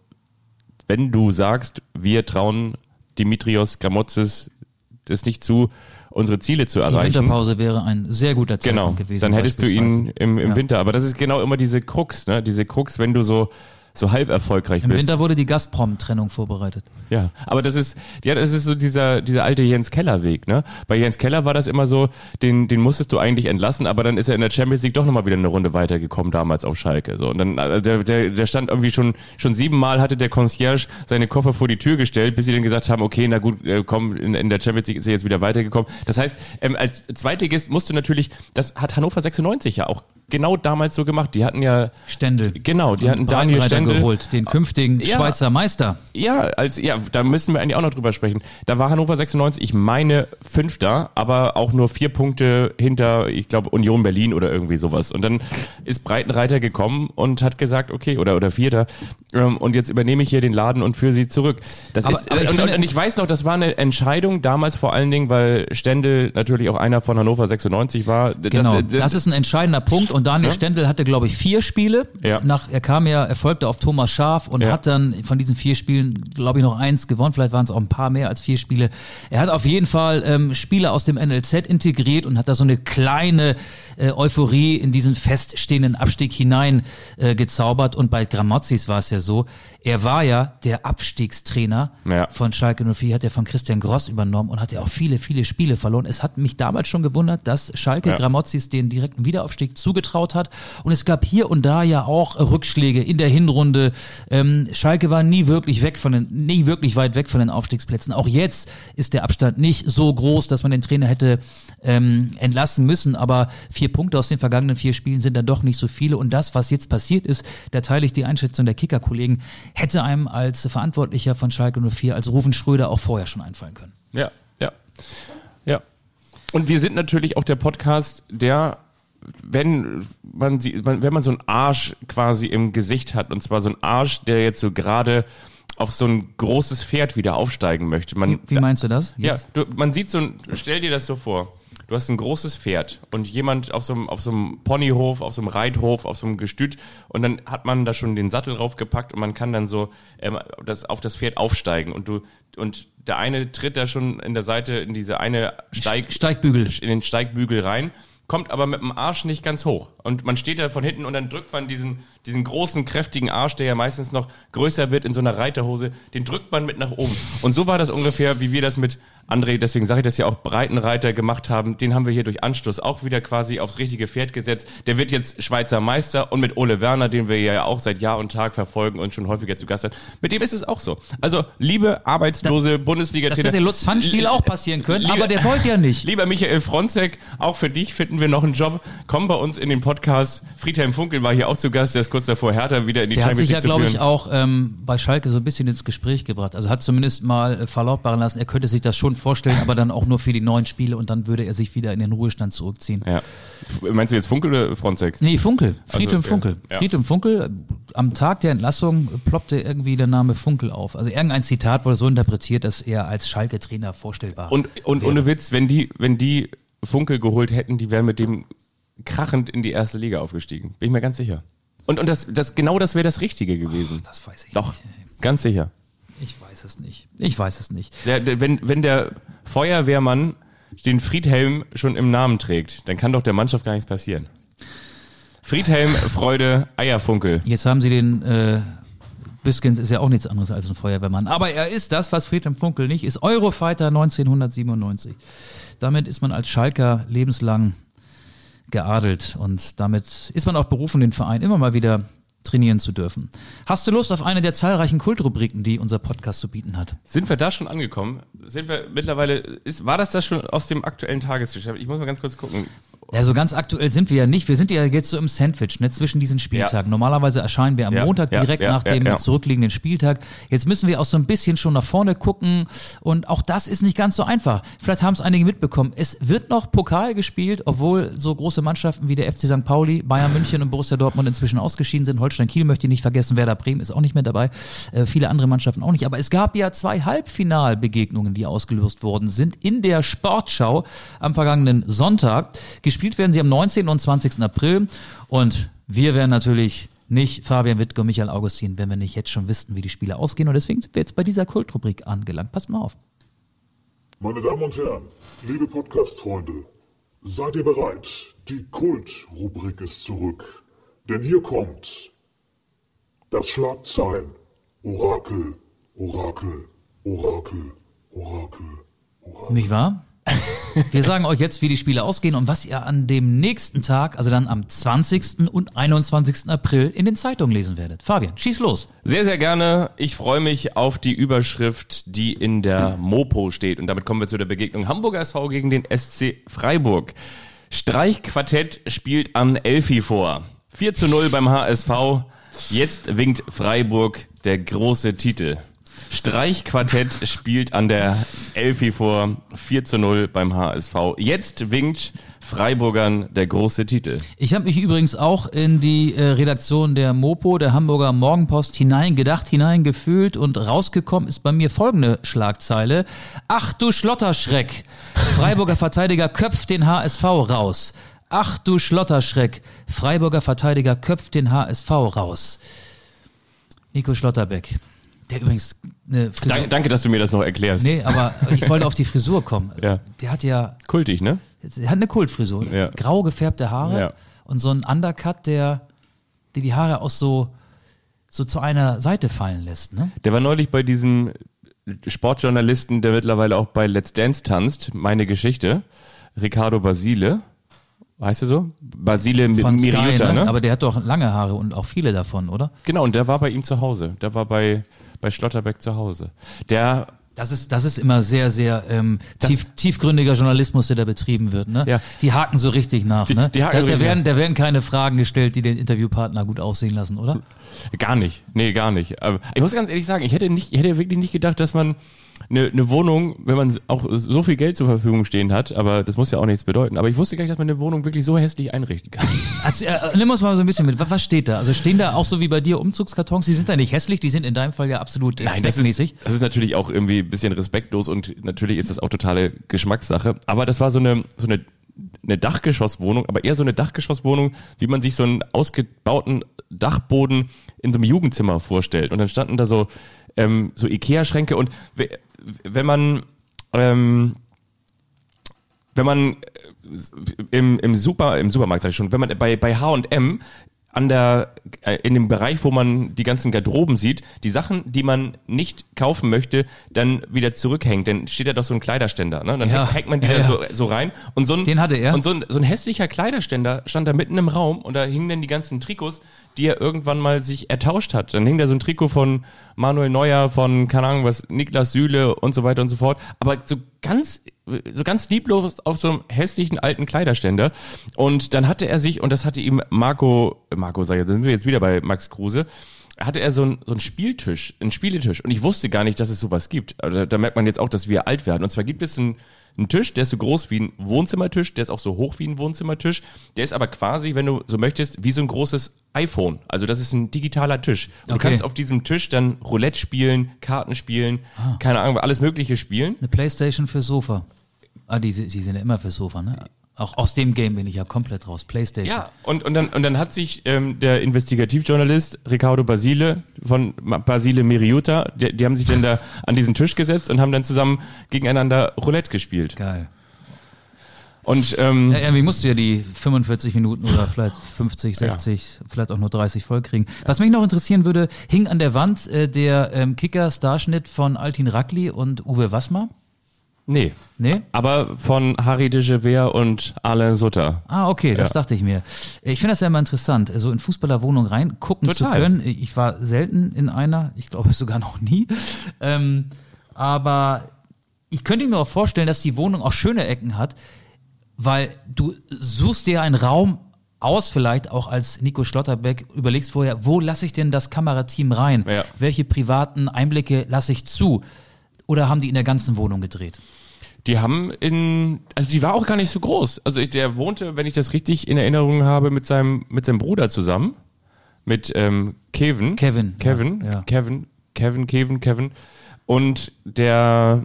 wenn du sagst, wir trauen Dimitrios Gramotzes es nicht zu, unsere Ziele zu erreichen. Die Winterpause wäre ein sehr guter Zeitpunkt genau, gewesen. Dann hättest du ihn im, im ja. Winter. Aber das ist genau immer diese Krux, ne? Diese Krux, wenn du so so halb erfolgreich Im bist. Im Winter wurde die Gazprom-Trennung vorbereitet. Ja, aber das ist, ja, das ist so dieser, dieser alte Jens Keller-Weg, ne? Bei Jens Keller war das immer so, den, den musstest du eigentlich entlassen, aber dann ist er in der Champions League doch nochmal wieder eine Runde weitergekommen damals auf Schalke. So. Und dann, äh, der, der, der stand irgendwie schon, schon siebenmal hatte der Concierge seine Koffer vor die Tür gestellt, bis sie dann gesagt haben, okay, na gut, äh, komm, in, in der Champions League ist er jetzt wieder weitergekommen. Das heißt, ähm, als Zweitligist musst du natürlich, das hat Hannover 96 ja auch genau damals so gemacht. Die hatten ja Stendel. Genau, die hatten Daniel Stendel geholt, den künftigen ja, Schweizer Meister. Ja, als ja, da müssen wir eigentlich auch noch drüber sprechen. Da war Hannover 96, ich meine Fünfter, aber auch nur vier Punkte hinter, ich glaube Union Berlin oder irgendwie sowas. Und dann ist Breitenreiter gekommen und hat gesagt, okay, oder oder Vierter, ähm, und jetzt übernehme ich hier den Laden und führe sie zurück. Das aber, ist aber ich und, finde, und ich weiß noch, das war eine Entscheidung damals vor allen Dingen, weil Stendel natürlich auch einer von Hannover 96 war. Genau, das, das, das ist ein entscheidender Punkt und Daniel ja? Stendel hatte, glaube ich, vier Spiele. Ja. Nach, er kam ja, er folgte auf Thomas Schaf und ja. hat dann von diesen vier Spielen, glaube ich, noch eins gewonnen. Vielleicht waren es auch ein paar mehr als vier Spiele. Er hat auf jeden Fall ähm, Spieler aus dem NLZ integriert und hat da so eine kleine äh, Euphorie in diesen feststehenden Abstieg hinein äh, gezaubert. Und bei Gramozis war es ja so, er war ja der Abstiegstrainer ja. von Schalke 04, hat er von Christian Gross übernommen und hat ja auch viele, viele Spiele verloren. Es hat mich damals schon gewundert, dass Schalke ja. Gramozis den direkten Wiederaufstieg zugetraut hat. Und es gab hier und da ja auch Rückschläge in der Hinrunde. Ähm, Schalke war nie wirklich weg von den, nie wirklich weit weg von den Aufstiegsplätzen. Auch jetzt ist der Abstand nicht so groß, dass man den Trainer hätte ähm, entlassen müssen. Aber vier Punkte aus den vergangenen vier Spielen sind dann doch nicht so viele. Und das, was jetzt passiert ist, da teile ich die Einschätzung der Kicker-Kollegen hätte einem als Verantwortlicher von Schalke 04, als Rufen Schröder auch vorher schon einfallen können. Ja, ja, ja. Und wir sind natürlich auch der Podcast, der wenn man sie, wenn man so einen Arsch quasi im Gesicht hat, und zwar so einen Arsch, der jetzt so gerade auf so ein großes Pferd wieder aufsteigen möchte. Man, wie, wie meinst du das? Jetzt? Ja, du, man sieht so ein, stell dir das so vor du hast ein großes Pferd und jemand auf so einem, auf so einem Ponyhof, auf so einem Reithof, auf so einem Gestüt und dann hat man da schon den Sattel draufgepackt und man kann dann so ähm, das, auf das Pferd aufsteigen und du und der eine tritt da schon in der Seite in diese eine Steig, Steigbügel in den Steigbügel rein kommt aber mit dem Arsch nicht ganz hoch. Und man steht da von hinten und dann drückt man diesen, diesen großen, kräftigen Arsch, der ja meistens noch größer wird in so einer Reiterhose, den drückt man mit nach oben. Und so war das ungefähr, wie wir das mit André, deswegen sage ich das ja auch, Breitenreiter gemacht haben. Den haben wir hier durch Anstoß auch wieder quasi aufs richtige Pferd gesetzt. Der wird jetzt Schweizer Meister und mit Ole Werner, den wir ja auch seit Jahr und Tag verfolgen und schon häufiger zu Gast haben, mit dem ist es auch so. Also, liebe arbeitslose Bundesliga-Trainer. Das hätte Lutz Pfannstiel auch passieren können, lieber, aber der wollte ja nicht. Lieber Michael Fronzek, auch für dich finden wir noch einen Job. Komm bei uns in den Podcast. Friedhelm Funkel war hier auch zu Gast, der ist kurz davor, Hertha wieder in die der Champions League zu führen. Der hat sich ja, glaube ich, auch ähm, bei Schalke so ein bisschen ins Gespräch gebracht. Also hat zumindest mal äh, verlautbaren lassen, er könnte sich das schon vorstellen, aber dann auch nur für die neuen Spiele und dann würde er sich wieder in den Ruhestand zurückziehen. Ja. Meinst du jetzt Funkel oder Fronzek? Nee, Funkel. Friedhelm also, Funkel. Ja. Friedhelm Funkel. Am Tag der Entlassung ploppte irgendwie der Name Funkel auf. Also irgendein Zitat wurde so interpretiert, dass er als Schalke-Trainer vorstellbar Und, und ohne Witz, wenn die, wenn die Funkel geholt hätten, die wären mit dem krachend in die erste Liga aufgestiegen. Bin ich mir ganz sicher. Und, und das, das, genau das wäre das Richtige gewesen. Ach, das weiß ich Doch, nicht. Doch, ganz sicher. Ich weiß es nicht. Ich weiß es nicht. Der, der, wenn, wenn der Feuerwehrmann den Friedhelm schon im Namen trägt, dann kann doch der Mannschaft gar nichts passieren. Friedhelm, Freude, Eierfunkel. Jetzt haben sie den äh, Biskins ist ja auch nichts anderes als ein Feuerwehrmann. Aber er ist das, was Friedhelm Funkel nicht ist. Eurofighter 1997. Damit ist man als Schalker lebenslang geadelt. Und damit ist man auch berufen, den Verein immer mal wieder trainieren zu dürfen. Hast du Lust auf eine der zahlreichen Kultrubriken, die unser Podcast zu bieten hat? Sind wir da schon angekommen? Sind wir mittlerweile, ist, war das das schon aus dem aktuellen Tagesgeschäft? Ich muss mal ganz kurz gucken. Ja, so ganz aktuell sind wir ja nicht. Wir sind ja jetzt so im Sandwich, ne, zwischen diesen Spieltagen. Ja. Normalerweise erscheinen wir am ja, Montag direkt nach dem zurückliegenden Spieltag. Jetzt müssen wir auch so ein bisschen schon nach vorne gucken. Und auch das ist nicht ganz so einfach. Vielleicht haben es einige mitbekommen. Es wird noch Pokal gespielt, obwohl so große Mannschaften wie der FC St. Pauli, Bayern München und Borussia Dortmund inzwischen ausgeschieden sind. Holstein Kiel möchte ich nicht vergessen. Werder Bremen ist auch nicht mehr dabei. Äh, viele andere Mannschaften auch nicht. Aber es gab ja zwei Halbfinalbegegnungen, die ausgelöst worden sind in der Sportschau am vergangenen Sonntag. Gespielt werden sie am 19. 19. und 20. April. Und wir werden natürlich nicht Fabian Wittke und Michael Augustin, wenn wir nicht jetzt schon wüssten, wie die Spiele ausgehen. Und deswegen sind wir jetzt bei dieser Kultrubrik angelangt. Passt mal auf. Meine Damen und Herren, liebe Podcast-Freunde, seid ihr bereit? Die Kultrubrik ist zurück. Denn hier kommt das Schlagzeilen. Orakel, Orakel, Orakel, Orakel, Orakel. Nicht wahr? Wir sagen euch jetzt, wie die Spiele ausgehen und was ihr an dem nächsten Tag, also dann am 20. und 21. April in den Zeitungen lesen werdet. Fabian, schieß los. Sehr, sehr gerne. Ich freue mich auf die Überschrift, die in der Mopo steht. Und damit kommen wir zu der Begegnung Hamburger SV gegen den SC Freiburg. Streichquartett spielt an Elfi vor. 4 zu 0 beim HSV. Jetzt winkt Freiburg der große Titel. Streichquartett spielt an der Elfi vor 4 zu 0 beim HSV. Jetzt winkt Freiburgern der große Titel. Ich habe mich übrigens auch in die äh, Redaktion der Mopo, der Hamburger Morgenpost, hineingedacht, hineingefühlt und rausgekommen ist bei mir folgende Schlagzeile. Ach du Schlotterschreck, Freiburger Verteidiger köpft den HSV raus. Ach du Schlotterschreck, Freiburger Verteidiger köpft den HSV raus. Nico Schlotterbeck. Der übrigens eine Frisur. Danke, danke, dass du mir das noch erklärst. Nee, aber ich wollte auf die Frisur kommen. Ja. Der hat ja. Kultig, ne? Der hat eine Kultfrisur. Ja. Grau gefärbte Haare ja. und so ein Undercut, der, der die Haare auch so, so zu einer Seite fallen lässt, ne? Der war neulich bei diesem Sportjournalisten, der mittlerweile auch bei Let's Dance tanzt, meine Geschichte, Ricardo Basile. Weißt du so? Basile Von Miriuta, ne? ne? Aber der hat doch lange Haare und auch viele davon, oder? Genau, und der war bei ihm zu Hause. Der war bei, bei Schlotterbeck zu Hause. Der Das ist, das ist immer sehr, sehr ähm, tief, tiefgründiger Journalismus, der da betrieben wird. Ne? Ja. Die haken so richtig nach. Die- ne? die haken da, da, werden, da werden keine Fragen gestellt, die den Interviewpartner gut aussehen lassen, oder? Gar nicht. Nee, gar nicht. Aber ich muss ganz ehrlich sagen, ich hätte nicht, ich hätte wirklich nicht gedacht, dass man eine, eine Wohnung, wenn man auch so viel Geld zur Verfügung stehen hat, aber das muss ja auch nichts bedeuten. Aber ich wusste gar nicht, dass man eine Wohnung wirklich so hässlich einrichten kann. Also, äh, nimm uns mal so ein bisschen mit. Was, was steht da? Also stehen da auch so wie bei dir Umzugskartons? Die sind da nicht hässlich, die sind in deinem Fall ja absolut äh, Nein, das zweckmäßig. ist, das ist natürlich auch irgendwie ein bisschen respektlos und natürlich ist das auch totale Geschmackssache. Aber das war so eine, so eine, eine Dachgeschosswohnung, aber eher so eine Dachgeschosswohnung, wie man sich so einen ausgebauten Dachboden in so einem Jugendzimmer vorstellt. Und dann standen da so, ähm, so Ikea-Schränke und wenn man, ähm, wenn man äh, im, im Super, im Supermarkt sag ich schon, wenn man bei, bei H&M an der, äh, in dem Bereich, wo man die ganzen Garderoben sieht, die Sachen, die man nicht kaufen möchte, dann wieder zurückhängt. Dann steht da doch so ein Kleiderständer, ne? Dann Ja. hängt, man die Ja, da so, so rein. Und so ein, Den hatte er? Und so ein, so ein hässlicher Kleiderständer stand da mitten im Raum und da hingen dann die ganzen Trikots, die er irgendwann mal sich ertauscht hat. Dann hing da so ein Trikot von Manuel Neuer, von, keine Ahnung was, Niklas Süle und so weiter und so fort. Aber so ganz, so ganz lieblos auf so einem hässlichen alten Kleiderständer. Und dann hatte er sich, und das hatte ihm Marco, Marco sag ich, da sind wir jetzt wieder bei Max Kruse, hatte er so einen, so einen Spieltisch, einen Spieletisch. Und ich wusste gar nicht, dass es sowas gibt. Also da, merkt man jetzt auch, dass wir alt werden. Und zwar gibt es einen, einen Tisch, der ist so groß wie ein Wohnzimmertisch, der ist auch so hoch wie ein Wohnzimmertisch. Der ist aber quasi, wenn du so möchtest, wie so ein großes iPhone. Also das ist ein digitaler Tisch. Und Okay. Du kannst auf diesem Tisch dann Roulette spielen, Karten spielen, keine Ahnung, alles Mögliche spielen. Eine Playstation fürs Sofa. Ah, die, sie sind ja immer fürs Sofa, ne? Auch aus dem Game bin ich ja komplett raus. Playstation. Ja, und, und, dann, und dann hat sich ähm, der Investigativjournalist Ricardo Basile von Basile Miriuta, die, die haben sich dann da an diesen Tisch gesetzt und haben dann zusammen gegeneinander Roulette gespielt. Geil. Und ähm, Ja, irgendwie musst du ja die 45 Minuten oder vielleicht 50, 60, vielleicht auch nur 30 vollkriegen. Was mich noch interessieren würde, hing an der Wand äh, der ähm, Kicker-Starschnitt von Altin Rakli und Uwe Wassmer. Nee. Nee? Aber von Harry de Gever und Alain Sutter. Ah, okay, das Ja. dachte ich mir. Ich finde das ja immer interessant, so in Fußballerwohnung reingucken zu Total. können. Ich war selten in einer, ich glaube sogar noch nie. Ähm, aber ich könnte mir auch vorstellen, dass die Wohnung auch schöne Ecken hat, weil du suchst dir einen Raum aus, vielleicht auch als Nico Schlotterbeck, überlegst vorher, wo lasse ich denn das Kamerateam rein? Ja. Welche privaten Einblicke lasse ich zu? Oder haben die in der ganzen Wohnung gedreht? Die haben in, also die war auch gar nicht so groß. Also der wohnte, wenn ich das richtig in Erinnerung habe, mit seinem, mit seinem Bruder zusammen. Mit ähm, Kevin. Kevin, Kevin. ja, ja. Kevin. Kevin, Kevin, Kevin. Und der,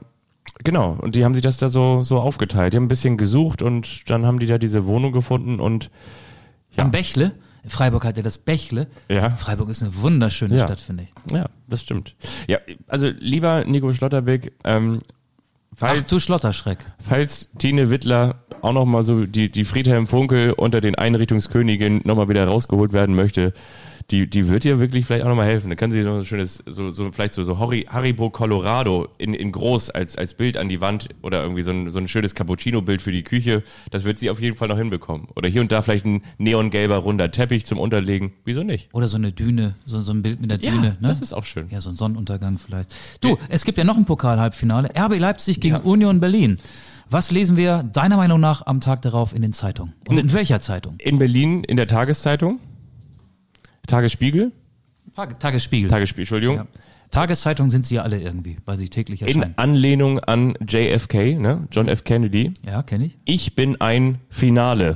genau, und die haben sich das da so, so aufgeteilt. Die haben ein bisschen gesucht und dann haben die da diese Wohnung gefunden und Ja. Am Bächle, Freiburg hat ja das Bächle. Ja. Freiburg ist eine wunderschöne Ja. Stadt, finde ich. ja, das stimmt. Ja, also lieber Nico Schlotterbeck, ähm, Ach falls, du Schlotterschreck. falls Tine Wittler auch nochmal so die, die Friedhelm Funkel unter den Einrichtungsköniginnen nochmal wieder rausgeholt werden möchte, die, die wird ihr wirklich vielleicht auch nochmal helfen. Da kann sie noch ein schönes, so, so vielleicht so, so Haribo Colorado in, in groß als, als Bild an die Wand oder irgendwie so ein, so ein schönes Cappuccino-Bild für die Küche. Das wird sie auf jeden Fall noch hinbekommen. Oder hier und da vielleicht ein neongelber runder Teppich zum Unterlegen. Wieso nicht? Oder so eine Düne, so, so ein Bild mit der Ja, Düne. Ne? das ist auch schön. Ja, so ein Sonnenuntergang vielleicht. Du, es gibt ja noch ein Pokal-Halbfinale. RB Leipzig gegen Union Berlin. Was lesen wir deiner Meinung nach am Tag darauf in den Zeitungen? Und in welcher Zeitung? In Berlin in der Tageszeitung. Tagesspiegel. Tag Tagesspiegel. Tagesspiegel, Entschuldigung. ja. Tageszeitungen sind sie ja alle irgendwie, weil sie täglich erscheinen. In Anlehnung an JFK, ne? John F. Kennedy. ja, kenne ich. Ich bin ein Finale.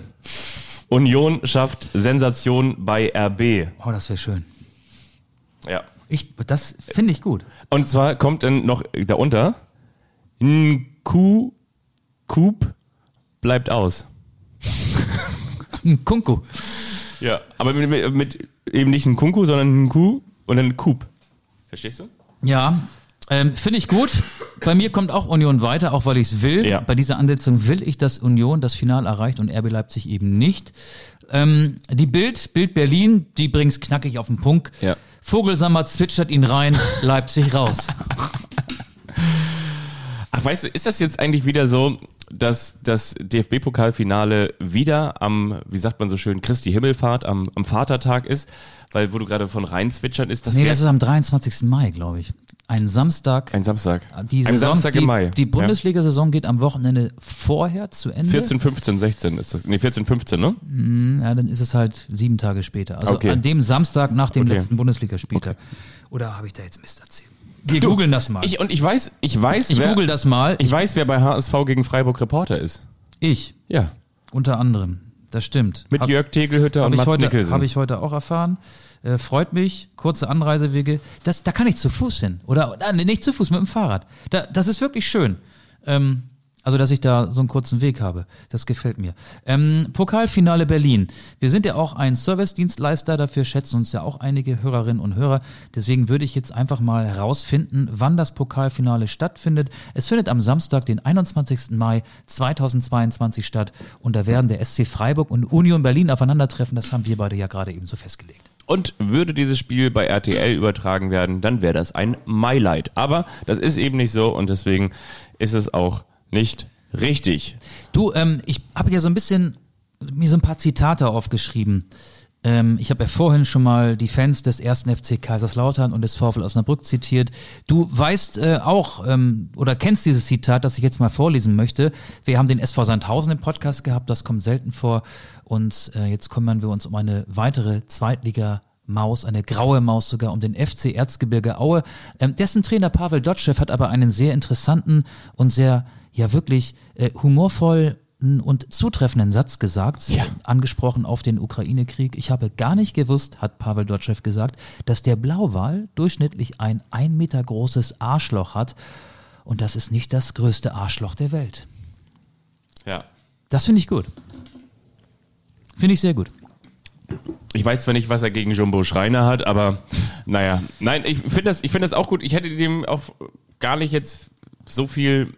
Union schafft Sensation bei RB. Oh, das wäre schön. Ja. Ich, das finde ich gut. Und zwar kommt dann noch darunter, Nku, Coop bleibt aus. Ein Kunku. Ja. Aber mit, mit, eben nicht ein Kunku, sondern ein Ku und dann Coop. Verstehst du? Ja, ähm, finde ich gut. Bei mir kommt auch Union weiter, auch weil ich es will. Ja. Bei dieser Ansetzung will ich, dass Union das Finale erreicht und RB Leipzig eben nicht. Ähm, die Bild, Bild Berlin, die bringt's knackig auf den Punkt. Ja. Vogelsammer zwitschert ihn rein, Leipzig raus. Ach, weißt du, ist das jetzt eigentlich wieder so, dass das DFB-Pokalfinale wieder am, wie sagt man so schön, Christi Himmelfahrt, am, am Vatertag ist? Weil, wo du gerade von rein zwitschern ist, das Nee, das ist am 23. Mai, glaube ich. Ein Samstag. ein Samstag. die ein Saison, Samstag die, im Mai. Die Bundesliga-Saison geht am Wochenende vorher zu Ende. ja. 14, 15, 16 ist das. Nee, 14, 15, ne? Ja, dann ist es halt sieben Tage später. Also Okay. an dem Samstag nach dem Okay. letzten Bundesligaspieltag. Oder habe ich da jetzt Mist erzählt? Wir googeln das mal. Ich, und ich weiß, ich weiß, Ich wer, google das mal. ich weiß, wer bei HSV gegen Freiburg Reporter ist. Ich, Ja. unter anderem. Das stimmt. Mit Hab- Jörg Tegelhütter hab und ich Mats heute, Mikkelsen. Habe ich heute auch erfahren. Äh, freut mich. Kurze Anreisewege. Das, da kann ich zu Fuß hin. Oder äh, nicht zu Fuß, mit dem Fahrrad. Da, das ist wirklich schön. Ähm, also, dass ich da so einen kurzen Weg habe. Das gefällt mir. Ähm, Pokalfinale Berlin. Wir sind ja auch ein Servicedienstleister. Dafür schätzen uns ja auch einige Hörerinnen und Hörer. Deswegen würde ich jetzt einfach mal herausfinden, wann das Pokalfinale stattfindet. Es findet am Samstag, den 21. Mai 2022 statt. Und da werden der SC Freiburg und Union Berlin aufeinandertreffen. Das haben wir beide ja gerade eben so festgelegt. Und würde dieses Spiel bei RTL übertragen werden, dann wäre das ein Mylight. Aber das ist eben nicht so und deswegen ist es auch nicht richtig. Du, ähm, ich habe ja so ein bisschen mir so ein paar Zitate aufgeschrieben. Ähm, ich habe ja vorhin schon mal die Fans des ersten FC Kaiserslautern und des VfL Osnabrück zitiert. Du weißt äh, auch ähm, oder kennst dieses Zitat, das ich jetzt mal vorlesen möchte. Wir haben den SV Sandhausen im Podcast gehabt, das kommt selten vor. Und äh, jetzt kümmern wir uns um eine weitere Zweitliga Maus, eine graue Maus sogar, um den FC Erzgebirge Aue. Ähm, dessen Trainer Pavel Dotschew hat aber einen sehr interessanten und sehr, ja wirklich äh, humorvoll und zutreffenden Satz gesagt, Ja. angesprochen auf den Ukraine-Krieg. Ich habe gar nicht gewusst, hat Pavel Dotschew gesagt, dass der Blauwal durchschnittlich ein ein Meter großes Arschloch hat und das ist nicht das größte Arschloch der Welt. Ja. Das finde ich gut. Finde ich sehr gut. Ich weiß zwar nicht, was er gegen Jumbo Schreiner hat, aber naja. Nein, ich finde das, ich finde das auch gut. Ich hätte dem auch gar nicht jetzt so viel.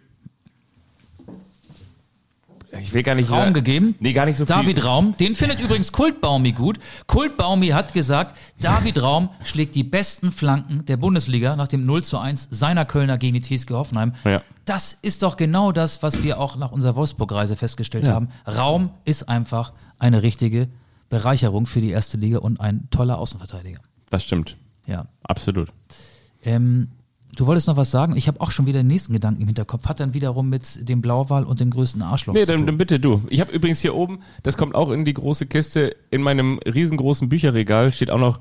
Ich will gar nicht. Raum gegeben. Nee, gar nicht so viel. David Raum, den findet übrigens Kultbaumi gut. Kultbaumi hat gesagt, David Raum schlägt die besten Flanken der Bundesliga nach dem 0 zu 1 seiner Kölner gegen die TSG Hoffenheim. Ja. das ist doch genau das, was wir auch nach unserer Wolfsburg-Reise festgestellt Ja. haben. Raum ist einfach eine richtige Bereicherung für die erste Liga und ein toller Außenverteidiger. Das stimmt. Ja. Absolut. Ähm, du wolltest noch was sagen? Ich habe auch schon wieder den nächsten Gedanken im Hinterkopf. Hat dann wiederum mit dem Blauwal und dem größten Arschloch Nee, zu dann, tun. dann bitte du. Ich habe übrigens hier oben, das kommt auch in die große Kiste, in meinem riesengroßen Bücherregal steht auch noch,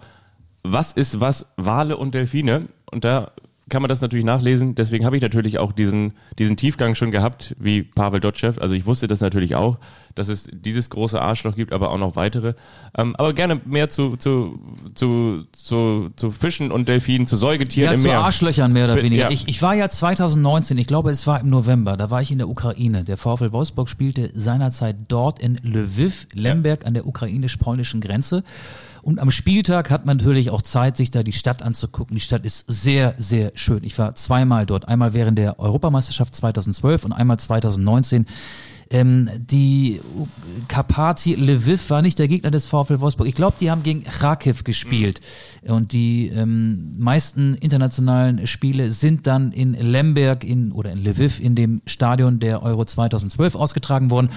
was ist was, Wale und Delfine. Und da kann man das natürlich nachlesen. Deswegen habe ich natürlich auch diesen, diesen Tiefgang schon gehabt, wie Pavel Dotschew. Also ich wusste das natürlich auch, dass es dieses große Arschloch gibt, aber auch noch weitere. Ähm, aber gerne mehr zu, zu, zu, zu, zu Fischen und Delfinen, zu Säugetieren Ja, im zu Meer. Arschlöchern mehr oder weniger. ja. Ich, ich war ja 2019, ich glaube, es war im November, da war ich in der Ukraine. Der VfL Wolfsburg spielte seinerzeit dort in Lviv, Lemberg an der ukrainisch-polnischen Grenze. Und am Spieltag hat man natürlich auch Zeit, sich da die Stadt anzugucken. Die Stadt ist sehr, sehr schön. Ich war zweimal dort. Einmal während der Europameisterschaft 2012 und einmal 2019. Ähm, die Karpati Lviv war nicht der Gegner des VfL Wolfsburg. Ich glaube, die haben gegen Kharkiv gespielt. Und die ähm, meisten internationalen Spiele sind dann in Lemberg in, oder in Lviv in dem Stadion der Euro 2012 ausgetragen worden.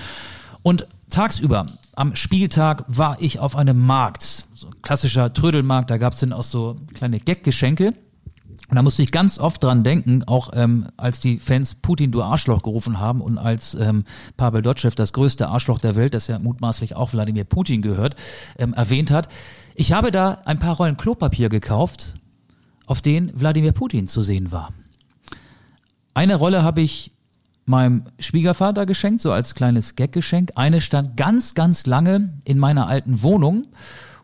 Und tagsüber, am Spieltag, war ich auf einem Markt, so ein klassischer Trödelmarkt, da gab es dann auch so kleine Gaggeschenke. Und da musste ich ganz oft dran denken, auch ähm, als die Fans Putin, du Arschloch gerufen haben und als ähm, Pavel Dotschew, das größte Arschloch der Welt, das ja mutmaßlich auch Wladimir Putin gehört, ähm, erwähnt hat. Ich habe da ein paar Rollen Klopapier gekauft, auf denen Wladimir Putin zu sehen war. Eine Rolle habe ich meinem Schwiegervater geschenkt, so als kleines Gaggeschenk. Eine stand ganz, ganz lange in meiner alten Wohnung.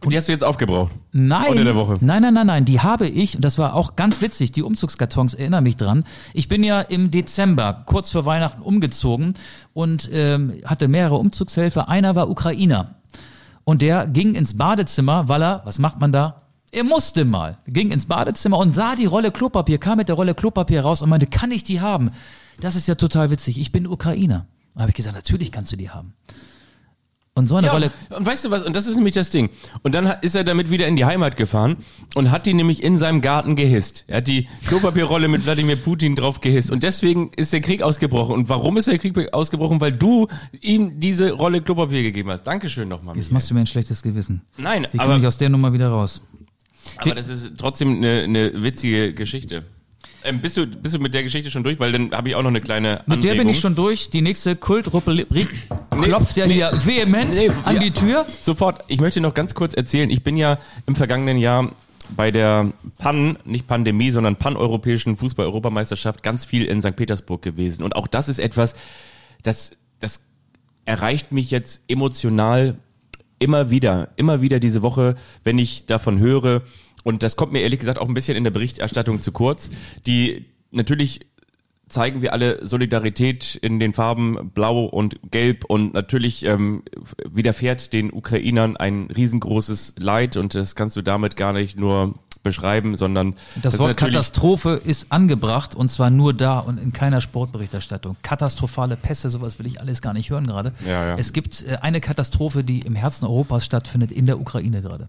Und die hast du jetzt aufgebraucht? Nein. Unter der Woche? Nein, nein, nein, nein. Die habe ich, und das war auch ganz witzig, die Umzugskartons erinnern mich dran. Ich bin ja im Dezember, kurz vor Weihnachten, umgezogen und ähm, hatte mehrere Umzugshelfer. Einer war Ukrainer. Und der ging ins Badezimmer, weil er, was macht man da? Er musste mal. Ging ins Badezimmer und sah die Rolle Klopapier, kam mit der Rolle Klopapier raus und meinte, kann ich die haben? Das ist ja total witzig. Ich bin Ukrainer. Da habe ich gesagt, natürlich kannst du die haben. Und so eine Ja, Rolle. und weißt du was, und das ist nämlich das Ding. Und dann ist er damit wieder in die Heimat gefahren und hat die nämlich in seinem Garten gehisst. Er hat die Klopapierrolle mit Wladimir Putin drauf gehisst. Und deswegen ist der Krieg ausgebrochen. Und warum ist der Krieg ausgebrochen? Weil du ihm diese Rolle Klopapier gegeben hast. Dankeschön nochmal. Jetzt Michael. machst du mir ein schlechtes Gewissen. Nein, Wie komme aber, ich aus der Nummer wieder raus? aber das ist trotzdem eine, eine witzige Geschichte. Ähm, bist, du, bist du mit der Geschichte schon durch? Weil dann habe ich auch noch eine kleine Mit der bin Anregung. ich schon durch. Die nächste Kultrubrik klopft ja hier vehement Nee, an ja. die Tür. Sofort. Ich möchte noch ganz kurz erzählen. Ich bin ja im vergangenen Jahr bei der PAN, nicht Pandemie, sondern paneuropäischen Fußball-Europameisterschaft ganz viel in St. Petersburg gewesen. Und auch das ist etwas, das, das erreicht mich jetzt emotional immer wieder, immer wieder diese Woche, wenn ich davon höre. Und das kommt mir ehrlich gesagt auch ein bisschen in der Berichterstattung zu kurz. Die natürlich zeigen wir alle Solidarität in den Farben Blau und Gelb und natürlich ähm, widerfährt den Ukrainern ein riesengroßes Leid und das kannst du damit gar nicht nur beschreiben, sondern Das, ist Wort natürlich- Katastrophe ist angebracht und zwar nur da und in keiner Sportberichterstattung. Katastrophale Pässe, sowas will ich alles gar nicht hören gerade. Ja, ja. Es gibt äh, eine Katastrophe, die im Herzen Europas stattfindet, in der Ukraine gerade.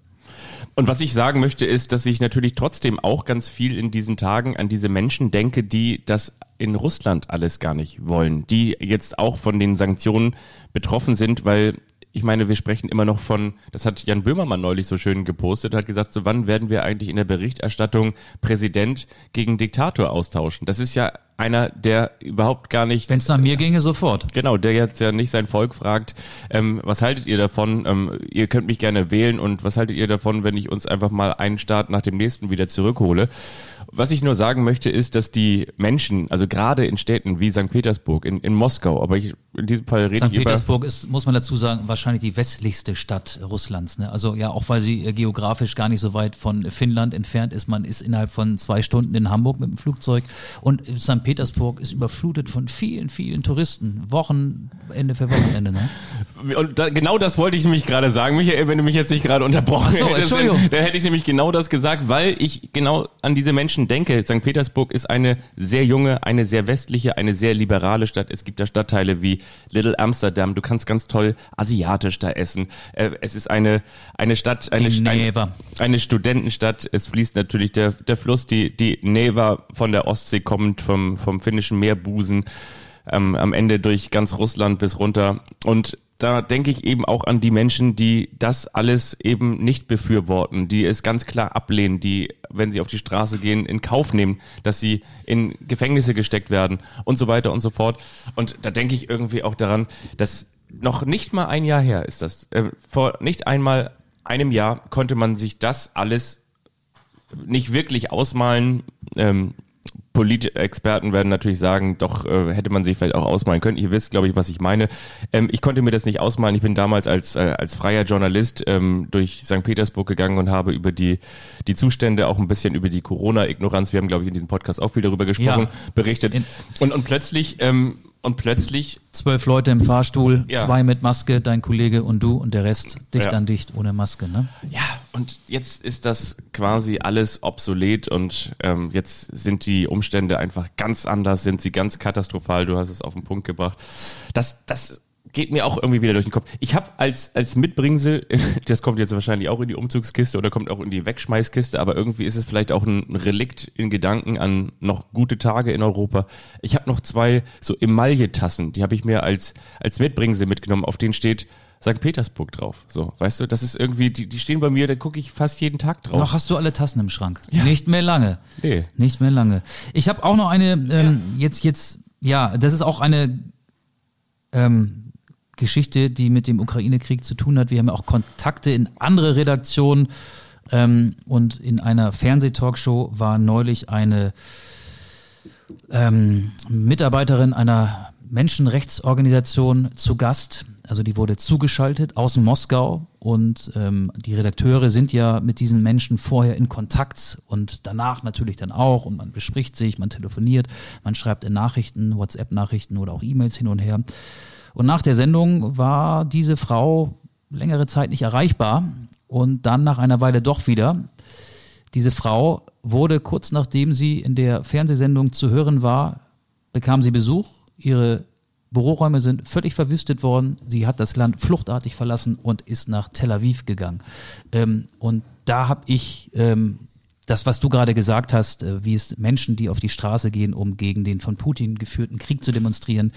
Und was ich sagen möchte, ist, dass ich natürlich trotzdem auch ganz viel in diesen Tagen an diese Menschen denke, die das in Russland alles gar nicht wollen, die jetzt auch von den Sanktionen betroffen sind, weil ich meine, wir sprechen immer noch von, das hat Jan Böhmermann neulich so schön gepostet, hat gesagt, so wann werden wir eigentlich in der Berichterstattung Präsident gegen Diktator austauschen? Das ist ja einer, der überhaupt gar nicht Wenn es nach mir ginge, sofort. Genau, der jetzt ja nicht sein Volk fragt, ähm, was haltet ihr davon? Ähm, ihr könnt mich gerne wählen und was haltet ihr davon, wenn ich uns einfach mal einen Staat nach dem nächsten wieder zurückhole? Was ich nur sagen möchte, ist, dass die Menschen, also gerade in Städten wie St. Petersburg, in, in Moskau, aber ich, in diesem Fall rede St. ich Petersburg ist, muss man dazu sagen, wahrscheinlich die westlichste Stadt Russlands. Ne? Also ja, auch weil sie äh, geografisch gar nicht so weit von Finnland entfernt ist. Man ist innerhalb von zwei Stunden in Hamburg mit dem Flugzeug und St. Petersburg ist überflutet von vielen, vielen Touristen. Wochen, Ende für Wochenende, ne? Und da, genau das wollte ich nämlich gerade sagen, Michael, wenn du mich jetzt nicht gerade unterbrochen Ach so, hättest, Entschuldigung. dann, dann hätte ich nämlich genau das gesagt, weil ich genau an diese Menschen denke. St. Petersburg ist eine sehr junge, eine sehr westliche, eine sehr liberale Stadt. Es gibt da Stadtteile wie Little Amsterdam. Du kannst ganz toll asiatisch da essen. Äh, Es ist eine eine Stadt, eine, eine, eine Studentenstadt. Es fließt natürlich der der Fluss, die die Neva von der Ostsee kommt vom vom finnischen Meerbusen ähm, am Ende durch ganz Russland bis runter. Und da denke ich eben auch an die Menschen, die das alles eben nicht befürworten, die es ganz klar ablehnen, die, wenn sie auf die Straße gehen, in Kauf nehmen, dass sie in Gefängnisse gesteckt werden und so weiter und so fort. Und da denke ich irgendwie auch daran, dass noch nicht mal ein Jahr her ist das. Äh, vor nicht einmal einem Jahr konnte man sich das alles nicht wirklich ausmalen. Ähm, Politexperten werden natürlich sagen, doch äh, hätte man sich vielleicht auch ausmalen können. Ihr wisst, glaube ich, was ich meine. Ähm, ich konnte mir das nicht ausmalen. Ich bin damals als, äh, als freier Journalist ähm, durch St. Petersburg gegangen und habe über die, die Zustände, auch ein bisschen über die Corona-Ignoranz, wir haben, glaube ich, in diesem Podcast auch viel darüber gesprochen, Ja. berichtet. Und, und plötzlich, ähm, und plötzlich Zwölf Leute im Fahrstuhl, Ja. zwei mit Maske, dein Kollege und du und der Rest dicht Ja. an dicht ohne Maske, ne? Ja, und jetzt ist das quasi alles obsolet und ähm, jetzt sind die Umstände einfach ganz anders, sind sie ganz katastrophal. Du hast es auf den Punkt gebracht. Das, das geht mir auch irgendwie wieder durch den Kopf. Ich habe als, als Mitbringsel, das kommt jetzt wahrscheinlich auch in die Umzugskiste oder kommt auch in die Wegschmeißkiste, aber irgendwie ist es vielleicht auch ein Relikt in Gedanken an noch gute Tage in Europa. Ich habe noch zwei so Emaille-Tassen, die habe ich mir als, als Mitbringsel mitgenommen, auf denen steht St. Petersburg drauf. So, weißt du, das ist irgendwie, die, die stehen bei mir, da gucke ich fast jeden Tag drauf. Noch hast du alle Tassen im Schrank. Nicht mehr lange. Nee. Nicht mehr lange. Ich habe auch noch eine, ähm, jetzt, jetzt, ja, das ist auch eine ähm, Geschichte, die mit dem Ukraine-Krieg zu tun hat. Wir haben ja auch Kontakte in andere Redaktionen ähm, und in einer Fernsehtalkshow war neulich eine ähm, Mitarbeiterin einer Menschenrechtsorganisation zu Gast. Also die wurde zugeschaltet aus Moskau und ähm, die Redakteure sind ja mit diesen Menschen vorher in Kontakt und danach natürlich dann auch und man bespricht sich, man telefoniert, man schreibt in Nachrichten, WhatsApp-Nachrichten oder auch E-Mails hin und her. Und nach der Sendung war diese Frau längere Zeit nicht erreichbar und dann nach einer Weile doch wieder. Diese Frau wurde kurz nachdem sie in der Fernsehsendung zu hören war, bekam sie Besuch. Ihre Büroräume sind völlig verwüstet worden. Sie hat das Land fluchtartig verlassen und ist nach Tel Aviv gegangen. Ähm, und da habe ich ähm, das, was du gerade gesagt hast, äh, wie es Menschen, die auf die Straße gehen, um gegen den von Putin geführten Krieg zu demonstrieren,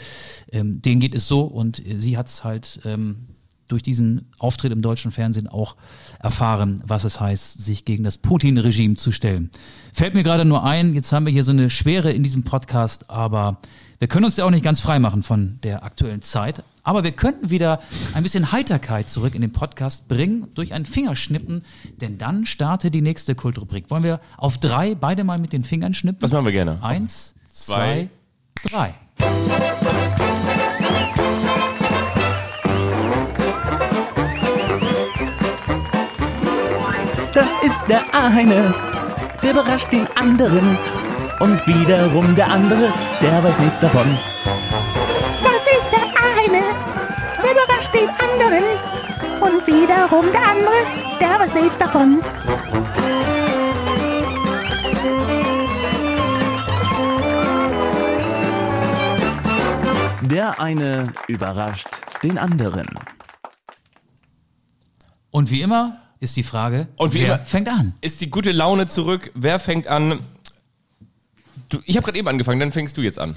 ähm, denen geht es so und äh, sie hat es halt ähm, durch diesen Auftritt im deutschen Fernsehen auch erfahren, was es heißt, sich gegen das Putin-Regime zu stellen. Fällt mir gerade nur ein, jetzt haben wir hier so eine Schwere in diesem Podcast, aber wir können uns ja auch nicht ganz frei machen von der aktuellen Zeit. Aber wir könnten wieder ein bisschen Heiterkeit zurück in den Podcast bringen durch ein Fingerschnippen, denn dann startet die nächste Kultrubrik. Wollen wir auf drei beide mal mit den Fingern schnippen? Das machen wir gerne. Eins, Zwei. zwei, drei. Das ist der eine, der überrascht den anderen. Und wiederum der andere, der weiß nichts davon. Und wiederum der andere, der weiß nichts davon. Der eine überrascht den anderen. Und wie immer ist die Frage, Und wie wer immer- fängt an? Ist die gute Laune zurück? Wer fängt an? Du, ich habe gerade eben angefangen, dann fängst du jetzt an.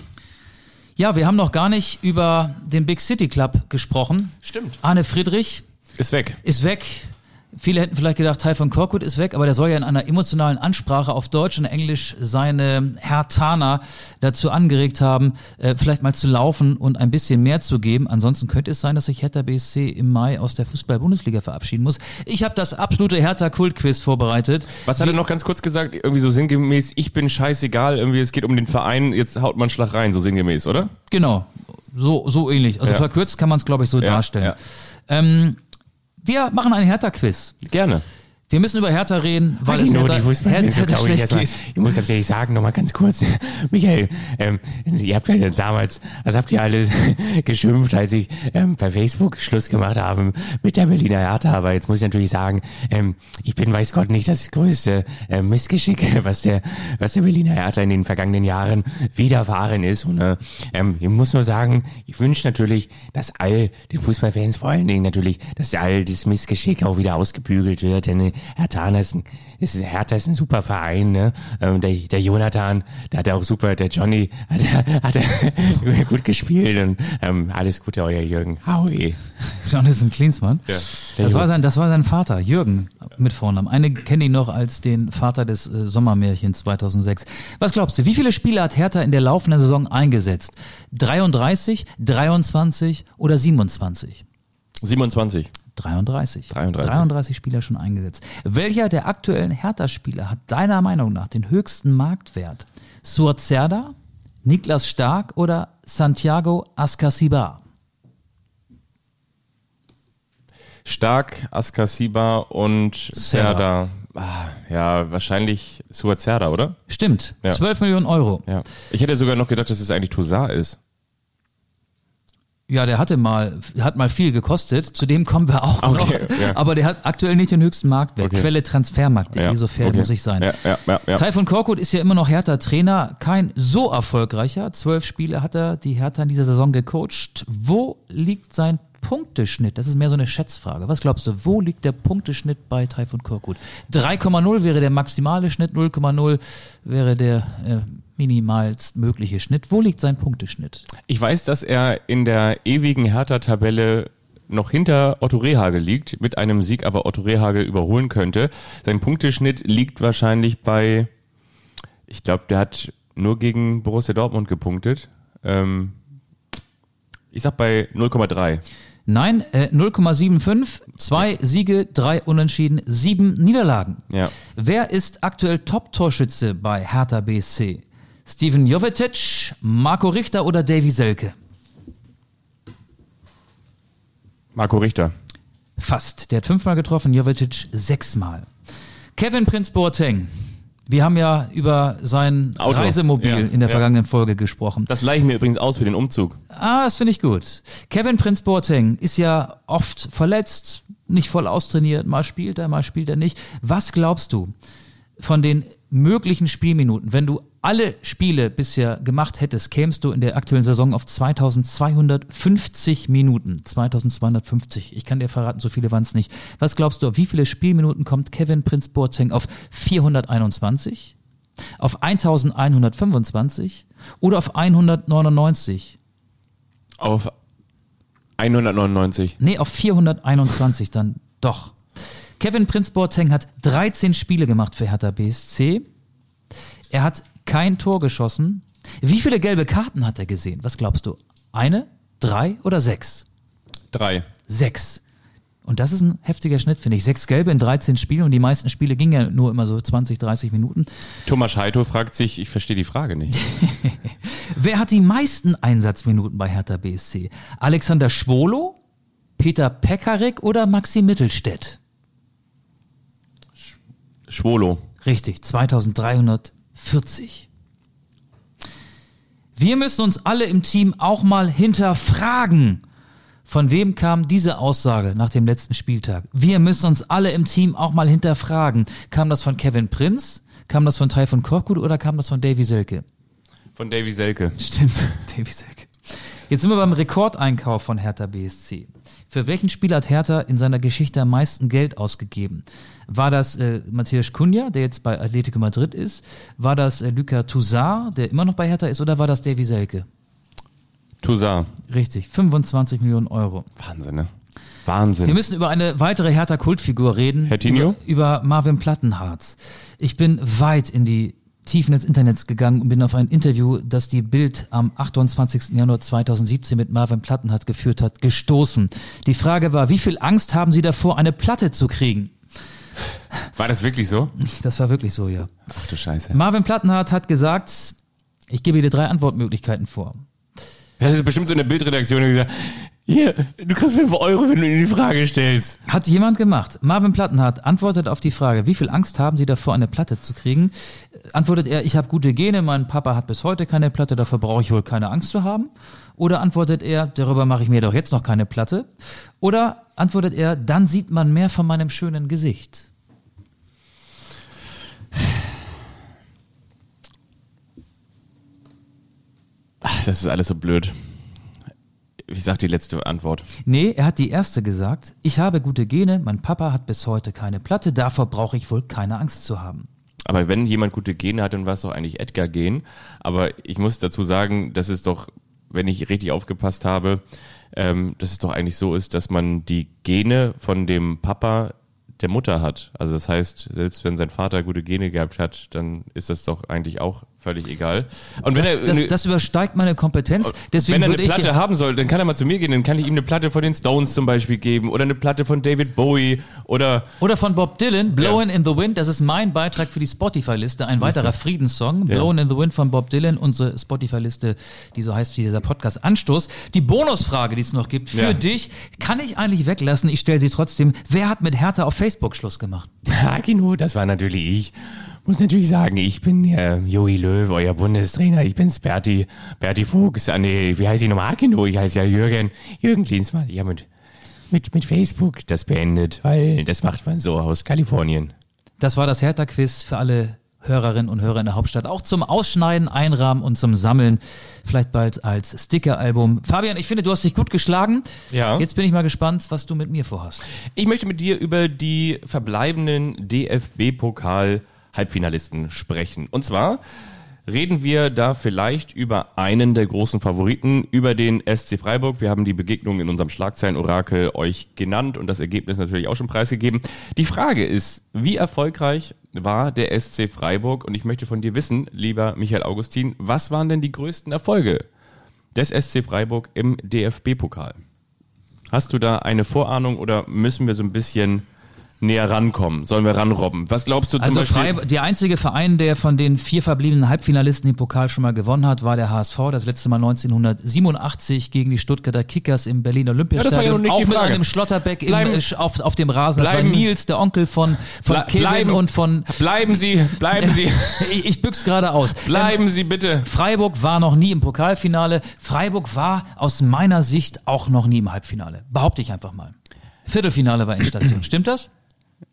Ja, wir haben noch gar nicht über den Big City Club gesprochen. Stimmt. Arne Friedrich Ist weg. ist weg. Viele hätten vielleicht gedacht, Teil von Korkut ist weg, aber der soll ja in einer emotionalen Ansprache auf Deutsch und Englisch seine Herr Tana dazu angeregt haben, äh, vielleicht mal zu laufen und ein bisschen mehr zu geben. Ansonsten könnte es sein, dass sich Hertha BSC im Mai aus der Fußball-Bundesliga verabschieden muss. Ich habe das absolute Hertha-Kult-Quiz vorbereitet. Was hat er noch ganz kurz gesagt? Irgendwie so sinngemäß, ich bin scheißegal, irgendwie es geht um den Verein, jetzt haut man Schlag rein, so sinngemäß, oder? Genau, so, so ähnlich. Also Ja. verkürzt kann man es, glaube ich, so Ja, darstellen. ja. Ähm, wir machen ein Hertha-Quiz. Gerne. Wir müssen über Hertha reden, weil es Hallo, Hertha, Hertha, Hertha ich, schlecht mal, geht. ich muss ganz ehrlich sagen, nochmal ganz kurz, Michael, ähm, ihr habt ja damals, was habt ihr alles geschimpft, als ich ähm, bei Facebook Schluss gemacht habe mit der Berliner Hertha, aber jetzt muss ich natürlich sagen, ähm, ich bin, weiß Gott, nicht das größte äh, Missgeschick, was der, was der Berliner Hertha in den vergangenen Jahren widerfahren ist. Und äh, ähm, ich muss nur sagen, ich wünsche natürlich, dass all den Fußballfans vor allen Dingen natürlich, dass all das Missgeschick auch wieder ausgebügelt wird, denn Hertha ist ein, ist, Hertha ist ein super Verein, ne? Ähm, der, der Jonathan, der hat auch super, der Johnny hat, hat gut gespielt und ähm, alles Gute, euer Jürgen. Howie. Jonathan Klinsmann. der das, war sein, das war sein Vater, Jürgen, mit Vornamen. Eine kenne ihn noch als den Vater des äh, Sommermärchens 2006. Was glaubst du, wie viele Spiele hat Hertha in der laufenden Saison eingesetzt? 33, 23 oder 27? 27. 33. 33. 33 Spieler schon eingesetzt. Welcher der aktuellen Hertha-Spieler hat deiner Meinung nach den höchsten Marktwert? Suazerda, Niklas Stark oder Santiago Ascasiba? Stark, Askasiba und Serda. Ah, ja, wahrscheinlich Suazerda, oder? Stimmt, Ja. 12 Millionen Euro. Ja. Ich hätte sogar noch gedacht, dass es eigentlich Toussaint ist. Ja, der hatte mal, hat mal viel gekostet. Zu dem kommen wir auch noch. Okay, ja. Aber der hat aktuell nicht den höchsten Marktwert. Okay. Quelle Transfermarkt.de, Ja, so fair okay. muss ich sein. Ja, ja, ja, ja. Taifun Korkut ist ja immer noch Hertha Trainer, kein so erfolgreicher. Zwölf Spiele hat er die Hertha in dieser Saison gecoacht. Wo liegt sein Punkteschnitt? Das ist mehr so eine Schätzfrage. Was glaubst du, wo liegt der Punkteschnitt bei Taifun Korkut? 3,0 wäre der maximale Schnitt, 0,0 wäre der äh, minimalst mögliche Schnitt. Wo liegt sein Punkteschnitt? Ich weiß, dass er in der ewigen Hertha-Tabelle noch hinter Otto Rehage liegt, mit einem Sieg aber Otto Rehage überholen könnte. Sein Punkteschnitt liegt wahrscheinlich bei, ich glaube, der hat nur gegen Borussia Dortmund gepunktet. Ähm, ich sag bei 0,3. Nein, äh, 0,75, zwei Siege, drei Unentschieden, sieben Niederlagen. Ja. Wer ist aktuell Top-Torschütze bei Hertha BSC? Steven Jovetic, Marco Richter oder Davy Selke? Marco Richter. Fast. Der hat fünfmal getroffen, Jovetic sechsmal. Kevin Prinz Boateng. Wir haben ja über sein Auto. Reisemobil Ja, in der ja. vergangenen Folge gesprochen. Das leihe ich mir übrigens aus für den Umzug. Ah, das finde ich gut. Kevin Prinz Boateng ist ja oft verletzt, nicht voll austrainiert, mal spielt er, mal spielt er nicht. Was glaubst du von den möglichen Spielminuten, wenn du alle Spiele bisher gemacht hättest, kämst du in der aktuellen Saison auf 2250 Minuten. 2250. Ich kann dir verraten, so viele waren es nicht. Was glaubst du, auf wie viele Spielminuten kommt Kevin Prinz Boateng auf 421? Auf 1125 oder auf 199? Auf 199. Nee, auf 421 dann doch. Kevin Prinz Boateng hat 13 Spiele gemacht für Hertha BSC. Er hat kein Tor geschossen. Wie viele gelbe Karten hat er gesehen? Was glaubst du? Eine, drei oder sechs? Drei. Sechs. Und das ist ein heftiger Schnitt, finde ich. Sechs gelbe in 13 Spielen und die meisten Spiele gingen ja nur immer so 20, 30 Minuten. Thomas Heito fragt sich, ich verstehe die Frage nicht. Wer hat die meisten Einsatzminuten bei Hertha BSC? Alexander Schwolo, Peter Pekarik oder Maxi Mittelstädt? Schwolo. Richtig, 2340. Wir müssen uns alle im Team auch mal hinterfragen. Von wem kam diese Aussage nach dem letzten Spieltag? Wir müssen uns alle im Team auch mal hinterfragen. Kam das von Kevin Prinz? Kam das von Taifun Korkut oder kam das von Davy Selke? Von Davy Selke. Stimmt, Davy Selke. Jetzt sind wir beim Rekordeinkauf von Hertha BSC. Für welchen Spieler hat Hertha in seiner Geschichte am meisten Geld ausgegeben? War das äh, Matthias Cunha, der jetzt bei Atletico Madrid ist? War das äh, Luka Toussaint, der immer noch bei Hertha ist? Oder war das Davy Selke? Toussaint. Richtig, 25 Millionen Euro. Wahnsinn, ne? Wir Wahnsinn. müssen über eine weitere Hertha-Kultfigur reden. Hertinho? Über, über Marvin Plattenhardt. Ich bin weit in die Tiefen des Internets gegangen und bin auf ein Interview, das die Bild am 28. Januar 2017 mit Marvin Plattenhardt geführt hat, gestoßen. Die Frage war, wie viel Angst haben Sie davor, eine Platte zu kriegen? War das wirklich so? Das war wirklich so, ja. Ach du Scheiße. Marvin Plattenhardt hat gesagt, ich gebe dir drei Antwortmöglichkeiten vor. Das ist bestimmt so eine Bildredaktion, die gesagt, Hier, du kriegst 5 Euro, wenn du ihm die Frage stellst. Hat jemand gemacht. Marvin Plattenhardt antwortet auf die Frage, wie viel Angst haben Sie davor, eine Platte zu kriegen? Antwortet er, ich habe gute Gene, mein Papa hat bis heute keine Platte, davor brauche ich wohl keine Angst zu haben? Oder antwortet er, darüber mache ich mir doch jetzt noch keine Platte? Oder antwortet er, dann sieht man mehr von meinem schönen Gesicht? Ach, das ist alles so blöd. Ich sag die letzte Antwort. Nee, er hat die erste gesagt, ich habe gute Gene, mein Papa hat bis heute keine Platte, davor brauche ich wohl keine Angst zu haben. Aber wenn jemand gute Gene hat, dann war es doch eigentlich Edgar Gen. Aber ich muss dazu sagen, dass es doch, wenn ich richtig aufgepasst habe, ähm, dass es doch eigentlich so ist, dass man die Gene von dem Papa der Mutter hat. Also das heißt, selbst wenn sein Vater gute Gene gehabt hat, dann ist das doch eigentlich auch völlig egal. Und wenn Das, er das, das übersteigt meine Kompetenz, deswegen wenn er eine. Platte haben soll, dann kann er mal zu mir gehen, dann kann ich ihm eine Platte von den Stones zum Beispiel geben oder eine Platte von David Bowie oder Oder von Bob Dylan, Blowin' in the Wind, das ist mein Beitrag für die Spotify-Liste, ein weiterer Friedenssong, Ja. Blowin' in the Wind von Bob Dylan, unsere Spotify-Liste, die so heißt wie dieser Podcast Anstoß. Die Bonusfrage, die es noch gibt für Ja. dich, kann ich eigentlich weglassen, ich stelle sie trotzdem. Wer hat mit Hertha auf Facebook Schluss gemacht? Hakino, das war natürlich ich. Muss natürlich sagen, ich bin äh, Joey Löw, euer Bundestrainer. Ich bin's Berti, Berti Fuchs. Ah, nee, wie heißt ich nochmal? Hakino, ich heiße ja Jürgen. Jürgen Klinsmann. Ich habe mit, mit, mit Facebook das beendet, weil das macht man so aus Kalifornien. Das war das Hertha-Quiz für alle Hörerinnen und Hörer in der Hauptstadt. Auch zum Ausschneiden, Einrahmen und zum Sammeln. Vielleicht bald als Sticker-Album. Fabian, ich finde, du hast dich gut geschlagen. Ja. Jetzt bin ich mal gespannt, was du mit mir vorhast. Ich möchte mit dir über die verbleibenden DFB-Pokal-Halbfinalisten sprechen. Und zwar reden wir da vielleicht über einen der großen Favoriten, über den SC Freiburg. Wir haben die Begegnung in unserem Schlagzeilen-Orakel euch genannt und das Ergebnis natürlich auch schon preisgegeben. Die Frage ist, wie erfolgreich war der SC Freiburg? Und ich möchte von dir wissen, lieber Michael Augustin, was waren denn die größten Erfolge des SC Freiburg im DFB-Pokal? Hast du da eine Vorahnung oder müssen wir so ein bisschen näher rankommen? Sollen wir ranrobben? Was glaubst du zum Also Beispiel? Freiburg, der einzige Verein, der von den vier verbliebenen Halbfinalisten den Pokal schon mal gewonnen hat, war der HSV. Das letzte Mal 1987 gegen die Stuttgarter Kickers im Berliner Olympiastadion. Ja, das war ja noch nicht Auch die mit einem Schlotterbeck im, Bleiben- äh, auf, auf dem Rasen. Das Bleiben- war Nils, der Onkel von, von Ble- Kevin bleiben- und von... Bleiben Sie, bleiben Sie, Ich, ich büch's gerade aus. bleiben Sie bitte. Freiburg war noch nie im Pokalfinale. Freiburg war aus meiner Sicht auch noch nie im Halbfinale. Behaupte ich einfach mal. Viertelfinale war Endstation. Stimmt das?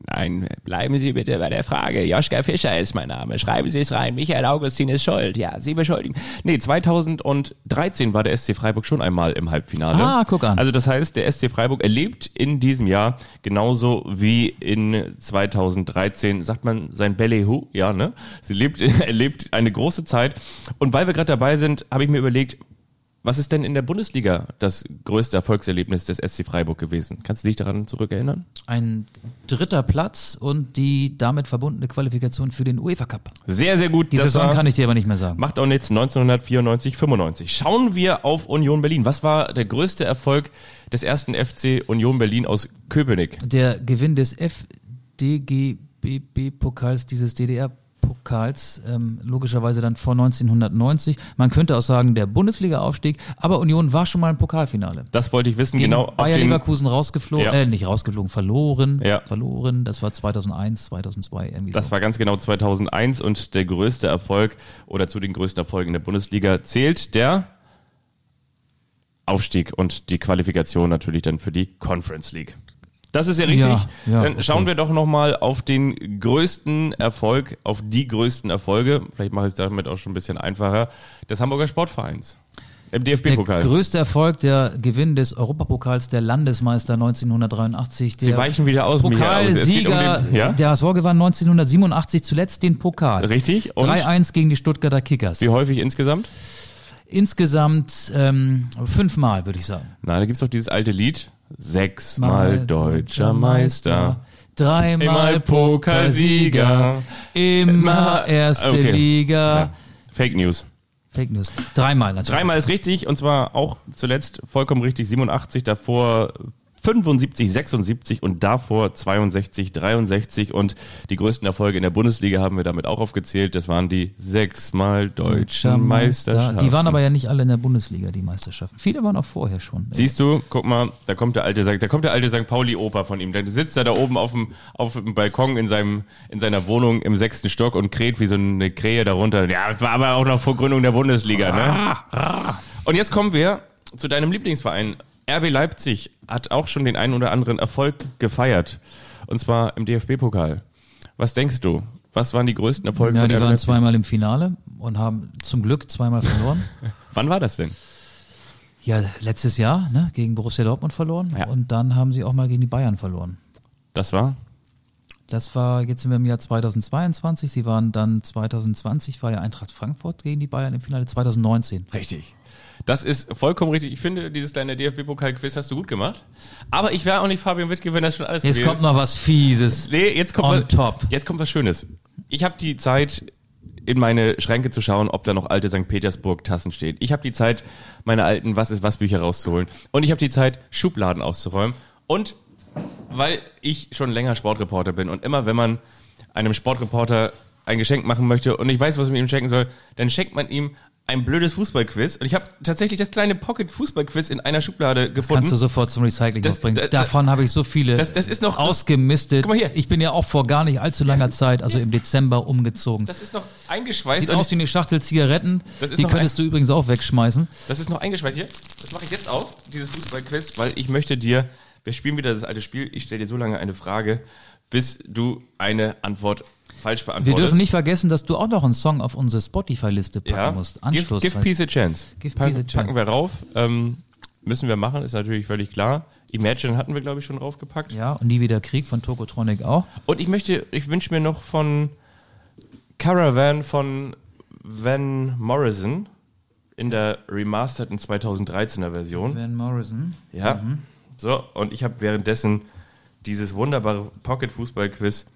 Nein, bleiben Sie bitte bei der Frage. Joschka Fischer ist mein Name. Schreiben Sie es rein. Michael Augustin ist schuld. Ja, Sie beschuldigen. Nee, 2013 war der SC Freiburg schon einmal im Halbfinale. Ah, guck an. Also das heißt, der SC Freiburg erlebt in diesem Jahr genauso wie in 2013, sagt man sein Ballyhoo, ja, ne? Sie lebt, erlebt eine große Zeit. Und weil wir gerade dabei sind, habe ich mir überlegt, was ist denn in der Bundesliga das größte Erfolgserlebnis des SC Freiburg gewesen? Kannst du dich daran zurückerinnern? Ein dritter Platz und die damit verbundene Qualifikation für den UEFA Cup. Sehr, sehr gut. Die Das Saison war- kann ich dir aber nicht mehr sagen. Macht auch nichts, 1994, 95. Schauen wir auf Union Berlin. Was war der größte Erfolg des ersten FC Union Berlin aus Köpenick? Der Gewinn des FDGBB-Pokals, dieses DDR-Pokals, ähm, logischerweise dann vor 1990. Man könnte auch sagen, der Bundesliga-Aufstieg, aber Union war schon mal im Pokalfinale. Das wollte ich wissen, Gegen genau. Bayer Leverkusen rausgeflogen, Ja. äh, nicht rausgeflogen, verloren, Ja. verloren. Das war 2001, 2002 irgendwie Das so. war ganz genau 2001 und der größte Erfolg oder zu den größten Erfolgen der Bundesliga zählt der Aufstieg und die Qualifikation natürlich dann für die Conference League. Das ist ja richtig. Ja, ja, dann okay. schauen wir doch nochmal auf den größten Erfolg, auf die größten Erfolge, vielleicht mache ich es damit auch schon ein bisschen einfacher, des Hamburger Sportvereins im Der DFB-Pokal. größte Erfolg, der Gewinn des Europapokals der Landesmeister 1983. Der Sie weichen wieder aus. Es um Pokalsieger, den- ja? der HSV gewann 1987 zuletzt den Pokal. Richtig. Und 3-1 gegen die Stuttgarter Kickers. wie häufig insgesamt? Insgesamt ähm, fünfmal, würde ich sagen. Na, da gibt's doch dieses alte Lied. Sechsmal deutscher Meister. Dreimal Immer Pokalsieger. Immer erste Okay. Liga. Ja. Fake News. Fake News. Dreimal natürlich. Dreimal ist richtig und zwar auch zuletzt vollkommen richtig 87, davor 75, 76 und davor 62, 63 und die größten Erfolge in der Bundesliga haben wir damit auch aufgezählt. Das waren die sechsmal deutschen Meisterschaften. Die waren aber ja nicht alle in der Bundesliga, die Meisterschaften. Viele waren auch vorher schon. Siehst du, guck mal, da kommt der alte, da kommt der alte St. Pauli-Oper von ihm. Der sitzt da, da oben auf dem, auf dem Balkon in seinem, in seiner Wohnung im sechsten Stock und kräht wie so eine Krähe darunter. Ja, das war aber auch noch vor Gründung der Bundesliga, ne? Und jetzt kommen wir zu deinem Lieblingsverein. RB Leipzig hat auch schon den einen oder anderen Erfolg gefeiert. Und zwar im DFB-Pokal. Was denkst du? Was waren die größten Erfolge Ja, von die waren Leipzig? zweimal im Finale und haben zum Glück zweimal verloren. Wann war das denn? Ja, letztes Jahr ne, gegen Borussia Dortmund verloren Ja. und dann haben sie auch mal gegen die Bayern verloren. Das war? Das war, jetzt sind wir im Jahr 2022, sie waren dann 2020, war ja Eintracht Frankfurt gegen die Bayern im Finale 2019. Richtig. Das ist vollkommen richtig. Ich finde, dieses kleine DFB-Pokal-Quiz hast du gut gemacht. Aber ich wäre auch nicht Fabian Wittke, wenn das schon alles Jetzt kommt noch was Fieses. Nee, jetzt kommt, On was, top. jetzt kommt was Schönes. Ich habe die Zeit, in meine Schränke zu schauen, ob da noch alte St. Petersburg-Tassen stehen. Ich habe die Zeit, meine alten Was ist was Bücher rauszuholen. Und ich habe die Zeit, Schubladen auszuräumen. Und weil ich schon länger Sportreporter bin und immer, wenn man einem Sportreporter ein Geschenk machen möchte und ich weiß, was man ihm schenken soll, dann schenkt man ihm ein blödes Fußballquiz. Und ich habe tatsächlich das kleine Pocket-Fußballquiz in einer Schublade gefunden. Kannst du sofort zum Recycling Das- aufbringen. das- Davon habe ich so viele Das- das ist noch- ausgemistet. Guck mal hier. Ich bin ja auch vor gar nicht allzu langer Zeit, also im Dezember, umgezogen. das ist noch eingeschweißt. Sieht aus wie eine Schachtel Zigaretten. Das ist Die könntest du übrigens auch wegschmeißen. Das ist noch eingeschweißt hier. Das mache ich jetzt auch, dieses Fußballquiz, weil ich möchte dir, wir spielen wieder das alte Spiel, ich stelle dir so lange eine Frage, bis du eine Antwort falsch Wir beantwortest. dürfen nicht vergessen, dass du auch noch einen Song auf unsere Spotify-Liste packen ja, musst. give, Anschluss. give heißt- Peace a Chance. Give Packen- Peace a Chance. Packen wir rauf. Ähm, müssen wir machen, ist natürlich völlig klar. Imagine hatten wir, glaube ich, schon raufgepackt. ja, und nie wieder Krieg von Tokotronic auch. Und ich möchte, ich wünsche mir noch von Caravan von Van Morrison in der remasterten 2013er Version. Van Morrison. Ja. So, und ich habe währenddessen dieses wunderbare Pocket-Fußball-Quiz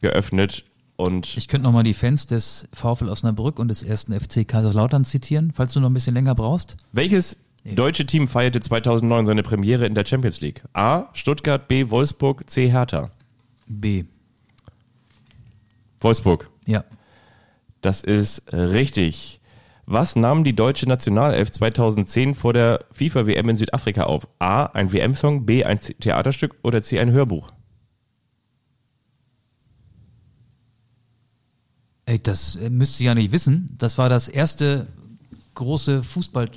geöffnet und Ich könnte noch mal die Fans des VfL Osnabrück und des ersten FC Kaiserslautern zitieren, falls du noch ein bisschen länger brauchst. welches deutsche Team feierte 2009 seine Premiere in der Champions League? A. Stuttgart, B. Wolfsburg, C. Hertha. B. Wolfsburg. Ja. Das ist richtig. Was nahm die deutsche Nationalelf 2010 vor der FIFA-WM in Südafrika auf? A. Ein WM-Song, B. Ein Theaterstück oder C. Ein Hörbuch? Ey, das äh, müsst ihr ja nicht wissen. Das war das erste große Fußball.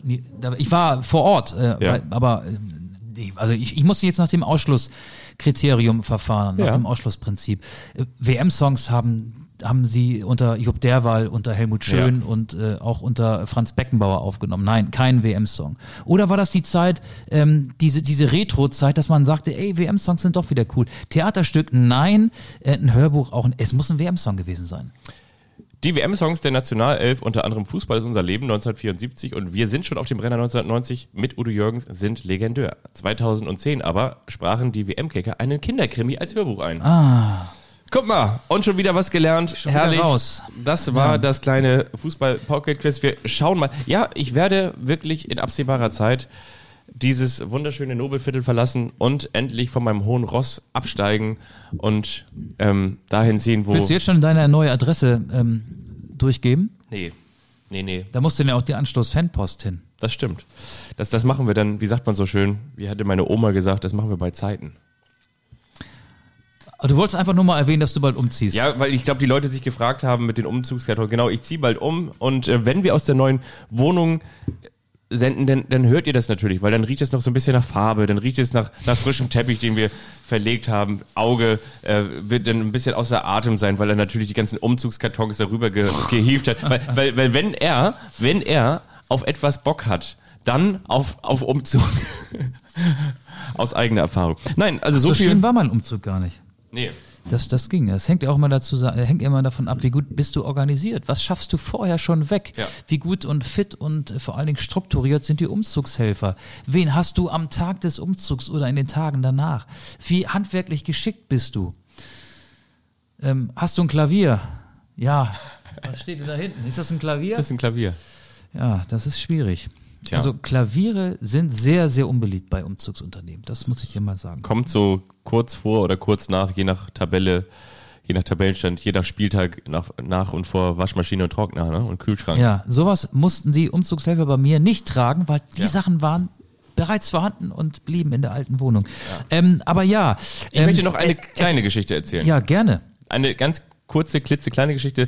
Ich war vor Ort, äh, Ja. aber äh, also ich, ich musste jetzt nach dem Ausschlusskriterium verfahren, nach Ja. dem Ausschlussprinzip. Äh, WM-Songs haben haben sie unter Jupp Derwal, unter Helmut Schön Ja. und äh, auch unter Franz Beckenbauer aufgenommen. Nein, kein WM-Song. Oder war das die Zeit, ähm, diese, diese Retro-Zeit, dass man sagte, ey, WM-Songs sind doch wieder cool. Theaterstück, nein, äh, ein Hörbuch auch. Es muss ein WM-Song gewesen sein. Die WM-Songs der Nationalelf, unter anderem Fußball ist unser Leben 1974 und wir sind schon auf dem Brenner 1990 mit Udo Jürgens, sind legendär. 2010 aber sprachen die WM-Kicker einen Kinderkrimi als Hörbuch ein. Ah. Guck mal, und schon wieder was gelernt. Schon Herrlich. Das war das kleine Fußball-Pocket-Quiz. Wir schauen mal. Ja, ich werde wirklich in absehbarer Zeit dieses wunderschöne Nobelviertel verlassen und endlich von meinem hohen Ross absteigen und ähm, dahin ziehen, wo. Willst du jetzt schon deine neue Adresse ähm, durchgeben? Nee. Nee, nee. Da musst du ja auch die Anstoß-Fanpost hin. Das stimmt. Das, das machen wir dann, wie sagt man so schön, wie hatte meine Oma gesagt, das machen wir bei Zeiten. Aber du wolltest einfach nur mal erwähnen, dass du bald umziehst. Ja, weil ich glaube, die Leute sich gefragt haben mit den Umzugskartons. Genau, ich ziehe bald um und äh, wenn wir aus der neuen Wohnung senden, dann, dann hört ihr das natürlich, weil dann riecht es noch so ein bisschen nach Farbe, dann riecht es nach, nach frischem Teppich, den wir verlegt haben. Auge äh, wird dann ein bisschen außer Atem sein, weil er natürlich die ganzen Umzugskartons darüber ge gehievt hat. Weil, weil, weil wenn er, wenn er auf etwas Bock hat, dann auf, auf Umzug. Aus eigener Erfahrung. Nein, also so, so viel. schlimm war mein Umzug gar nicht. Nee. Das, das ging. Das hängt ja auch immer dazu, äh, hängt immer davon ab, wie gut bist du organisiert. Was schaffst du vorher schon weg? Ja. Wie gut und fit und äh, vor allen Dingen strukturiert sind die Umzugshelfer? Wen hast du am Tag des Umzugs oder in den Tagen danach? Wie handwerklich geschickt bist du? Ähm, hast du ein Klavier? Ja. Was steht denn da hinten? Ist das ein Klavier? Das ist ein Klavier. Ja, das ist schwierig. Tja. Also Klaviere sind sehr, sehr unbeliebt bei Umzugsunternehmen. Das muss ich immer sagen. Kommt so kurz vor oder kurz nach, je nach Tabelle, je nach Tabellenstand, je nach Spieltag nach, nach und vor Waschmaschine und Trockner ne? und Kühlschrank. Ja, sowas mussten die Umzugshelfer bei mir nicht tragen, weil die Ja. Sachen waren bereits vorhanden und blieben in der alten Wohnung. Ähm, aber ja. Ich möchte noch eine kleine Geschichte erzählen. Ja, gerne. eine ganz kurze, klitzekleine Geschichte.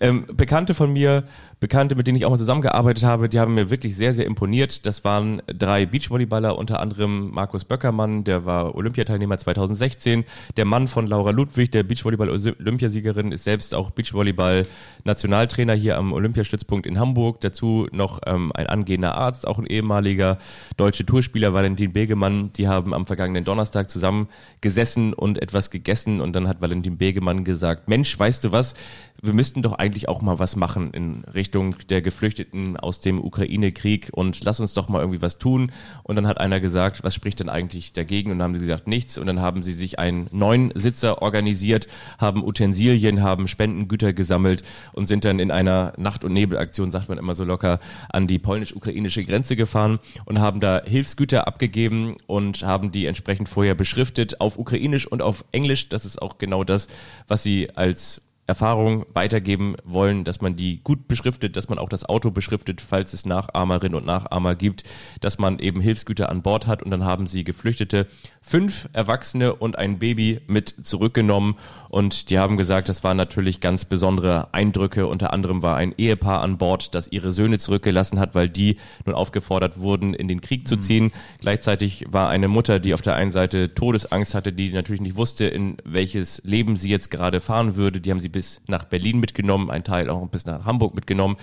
Ähm, Bekannte von mir, Bekannte, mit denen ich auch mal zusammengearbeitet habe, die haben mir wirklich sehr, sehr imponiert. Das waren drei Beachvolleyballer, unter anderem Markus Böckermann, der war Olympiateilnehmer 2016. Der Mann von Laura Ludwig, der Beachvolleyball-Olympiasiegerin, ist selbst auch Beachvolleyball-Nationaltrainer hier am Olympiastützpunkt in Hamburg. Dazu noch ähm, ein angehender Arzt, auch ein ehemaliger deutsche Tourspieler, Valentin Begemann. Die haben am vergangenen Donnerstag zusammen gesessen und etwas gegessen und dann hat Valentin Begemann gesagt, Mensch, weißt du was, wir müssten doch eigentlich auch mal was machen in Richtung der Geflüchteten aus dem Ukraine-Krieg und lass uns doch mal irgendwie was tun. Und dann hat einer gesagt, was spricht denn eigentlich dagegen? Und dann haben sie gesagt, nichts. Und dann haben sie sich einen neuen Sitzer organisiert, haben Utensilien, haben Spendengüter gesammelt und sind dann in einer Nacht- und Nebelaktion, sagt man immer so locker, an die polnisch-ukrainische Grenze gefahren und haben da Hilfsgüter abgegeben und haben die entsprechend vorher beschriftet auf Ukrainisch und auf Englisch. Das ist auch genau das, was sie als Erfahrung weitergeben wollen, dass man die gut beschriftet, dass man auch das Auto beschriftet, falls es Nachahmerinnen und Nachahmer gibt, dass man eben Hilfsgüter an Bord hat. Und dann haben sie Geflüchtete, fünf Erwachsene und ein Baby mit zurückgenommen und die haben gesagt, das waren natürlich ganz besondere Eindrücke. Unter anderem war ein Ehepaar an Bord, das ihre Söhne zurückgelassen hat, weil die nun aufgefordert wurden, in den Krieg zu ziehen. Gleichzeitig war eine Mutter, die auf der einen Seite Todesangst hatte, die natürlich nicht wusste, in welches Leben sie jetzt gerade fahren würde. Die haben sie bis nach Berlin mitgenommen, ein Teil auch bis nach Hamburg mitgenommen.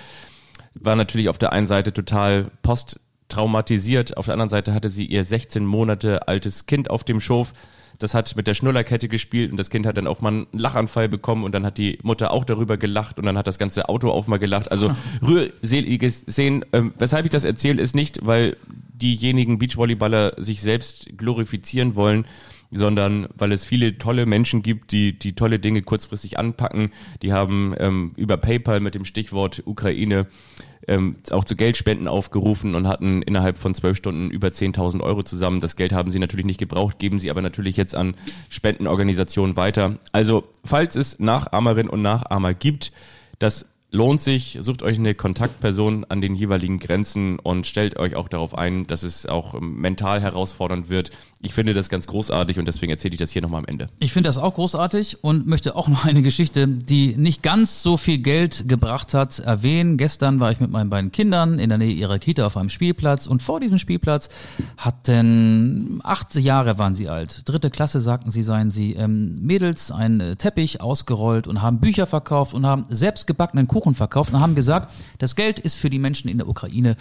War natürlich auf der einen Seite total posttraumatisiert, auf der anderen Seite hatte sie ihr 16 Monate altes Kind auf dem Schoß. Das hat mit der Schnullerkette gespielt und das Kind hat dann auch mal einen Lachanfall bekommen und dann hat die Mutter auch darüber gelacht und dann hat das ganze Auto auch mal gelacht. Also rührseliges Szenen. Ähm, weshalb ich das erzähle, ist nicht, weil diejenigen Beachvolleyballer sich selbst glorifizieren wollen, sondern weil es viele tolle Menschen gibt, die, die tolle Dinge kurzfristig anpacken. Die haben ähm, über PayPal mit dem Stichwort Ukraine ähm, auch zu Geldspenden aufgerufen und hatten innerhalb von zwölf Stunden über 10.000 Euro zusammen. Das Geld haben sie natürlich nicht gebraucht, geben sie aber natürlich jetzt an Spendenorganisationen weiter. Also, falls es Nachahmerinnen und Nachahmer gibt, das lohnt sich, sucht euch eine Kontaktperson an den jeweiligen Grenzen und stellt euch auch darauf ein, dass es auch mental herausfordernd wird. Ich finde das ganz großartig und deswegen erzähle ich das hier nochmal am Ende. Ich finde das auch großartig und möchte auch noch eine Geschichte, die nicht ganz so viel Geld gebracht hat, erwähnen. Gestern war ich mit meinen beiden Kindern in der Nähe ihrer Kita auf einem Spielplatz und vor diesem Spielplatz hatten acht Jahre waren sie alt. Dritte Klasse sagten sie, seien sie ähm, Mädels einen äh, Teppich ausgerollt und haben Bücher verkauft und haben selbstgebackenen Kuchen verkauft und haben gesagt, das Geld ist für die Menschen in der Ukraine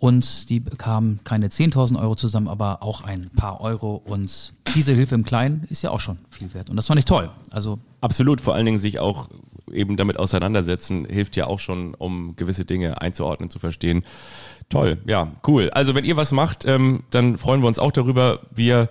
und die bekamen keine 10.000 Euro zusammen, aber auch ein paar Euro. Und diese Hilfe im Kleinen ist ja auch schon viel wert. Und das fand ich toll. Also Absolut, vor allen Dingen sich auch eben damit auseinandersetzen, hilft ja auch schon, um gewisse Dinge einzuordnen, zu verstehen. Toll, ja, cool. Also wenn ihr was macht, ähm, dann freuen wir uns auch darüber. Wir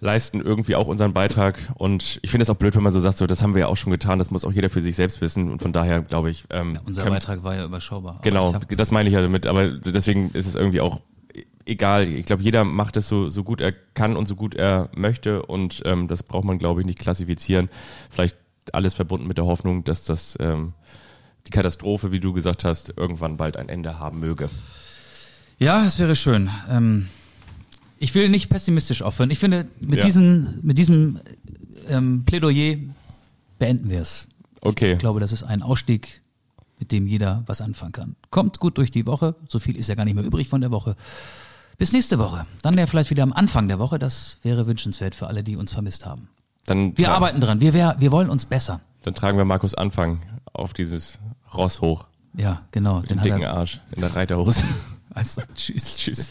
leisten irgendwie auch unseren Beitrag und ich finde es auch blöd, wenn man so sagt, so das haben wir ja auch schon getan, das muss auch jeder für sich selbst wissen und von daher glaube ich, ähm, unser können- Beitrag war ja überschaubar. Genau, das meine ich ja damit, aber deswegen ist es irgendwie auch egal. Ich glaube, jeder macht es so, so gut er kann und so gut er möchte und ähm, das braucht man, glaube ich, nicht klassifizieren. Vielleicht alles verbunden mit der Hoffnung, dass das ähm, die Katastrophe, wie du gesagt hast, irgendwann bald ein Ende haben möge. Ja, es wäre schön. Ähm, ich will nicht pessimistisch aufhören. Ich finde, mit, Ja. diesen, mit diesem ähm, Plädoyer beenden wir es. Okay. Ich glaube, das ist ein Ausstieg, mit dem jeder was anfangen kann. Kommt gut durch die Woche. So viel ist ja gar nicht mehr übrig von der Woche. Bis nächste Woche. Dann ja vielleicht wieder am Anfang der Woche. Das wäre wünschenswert für alle, die uns vermisst haben. Dann, Wir arbeiten dran. Wir, wir, wir wollen uns besser. dann tragen wir Markus Anfang auf dieses Ross hoch. Ja, genau. Den hat dicken er- Arsch in der Reiterhose. Also, tschüss. Tschüss.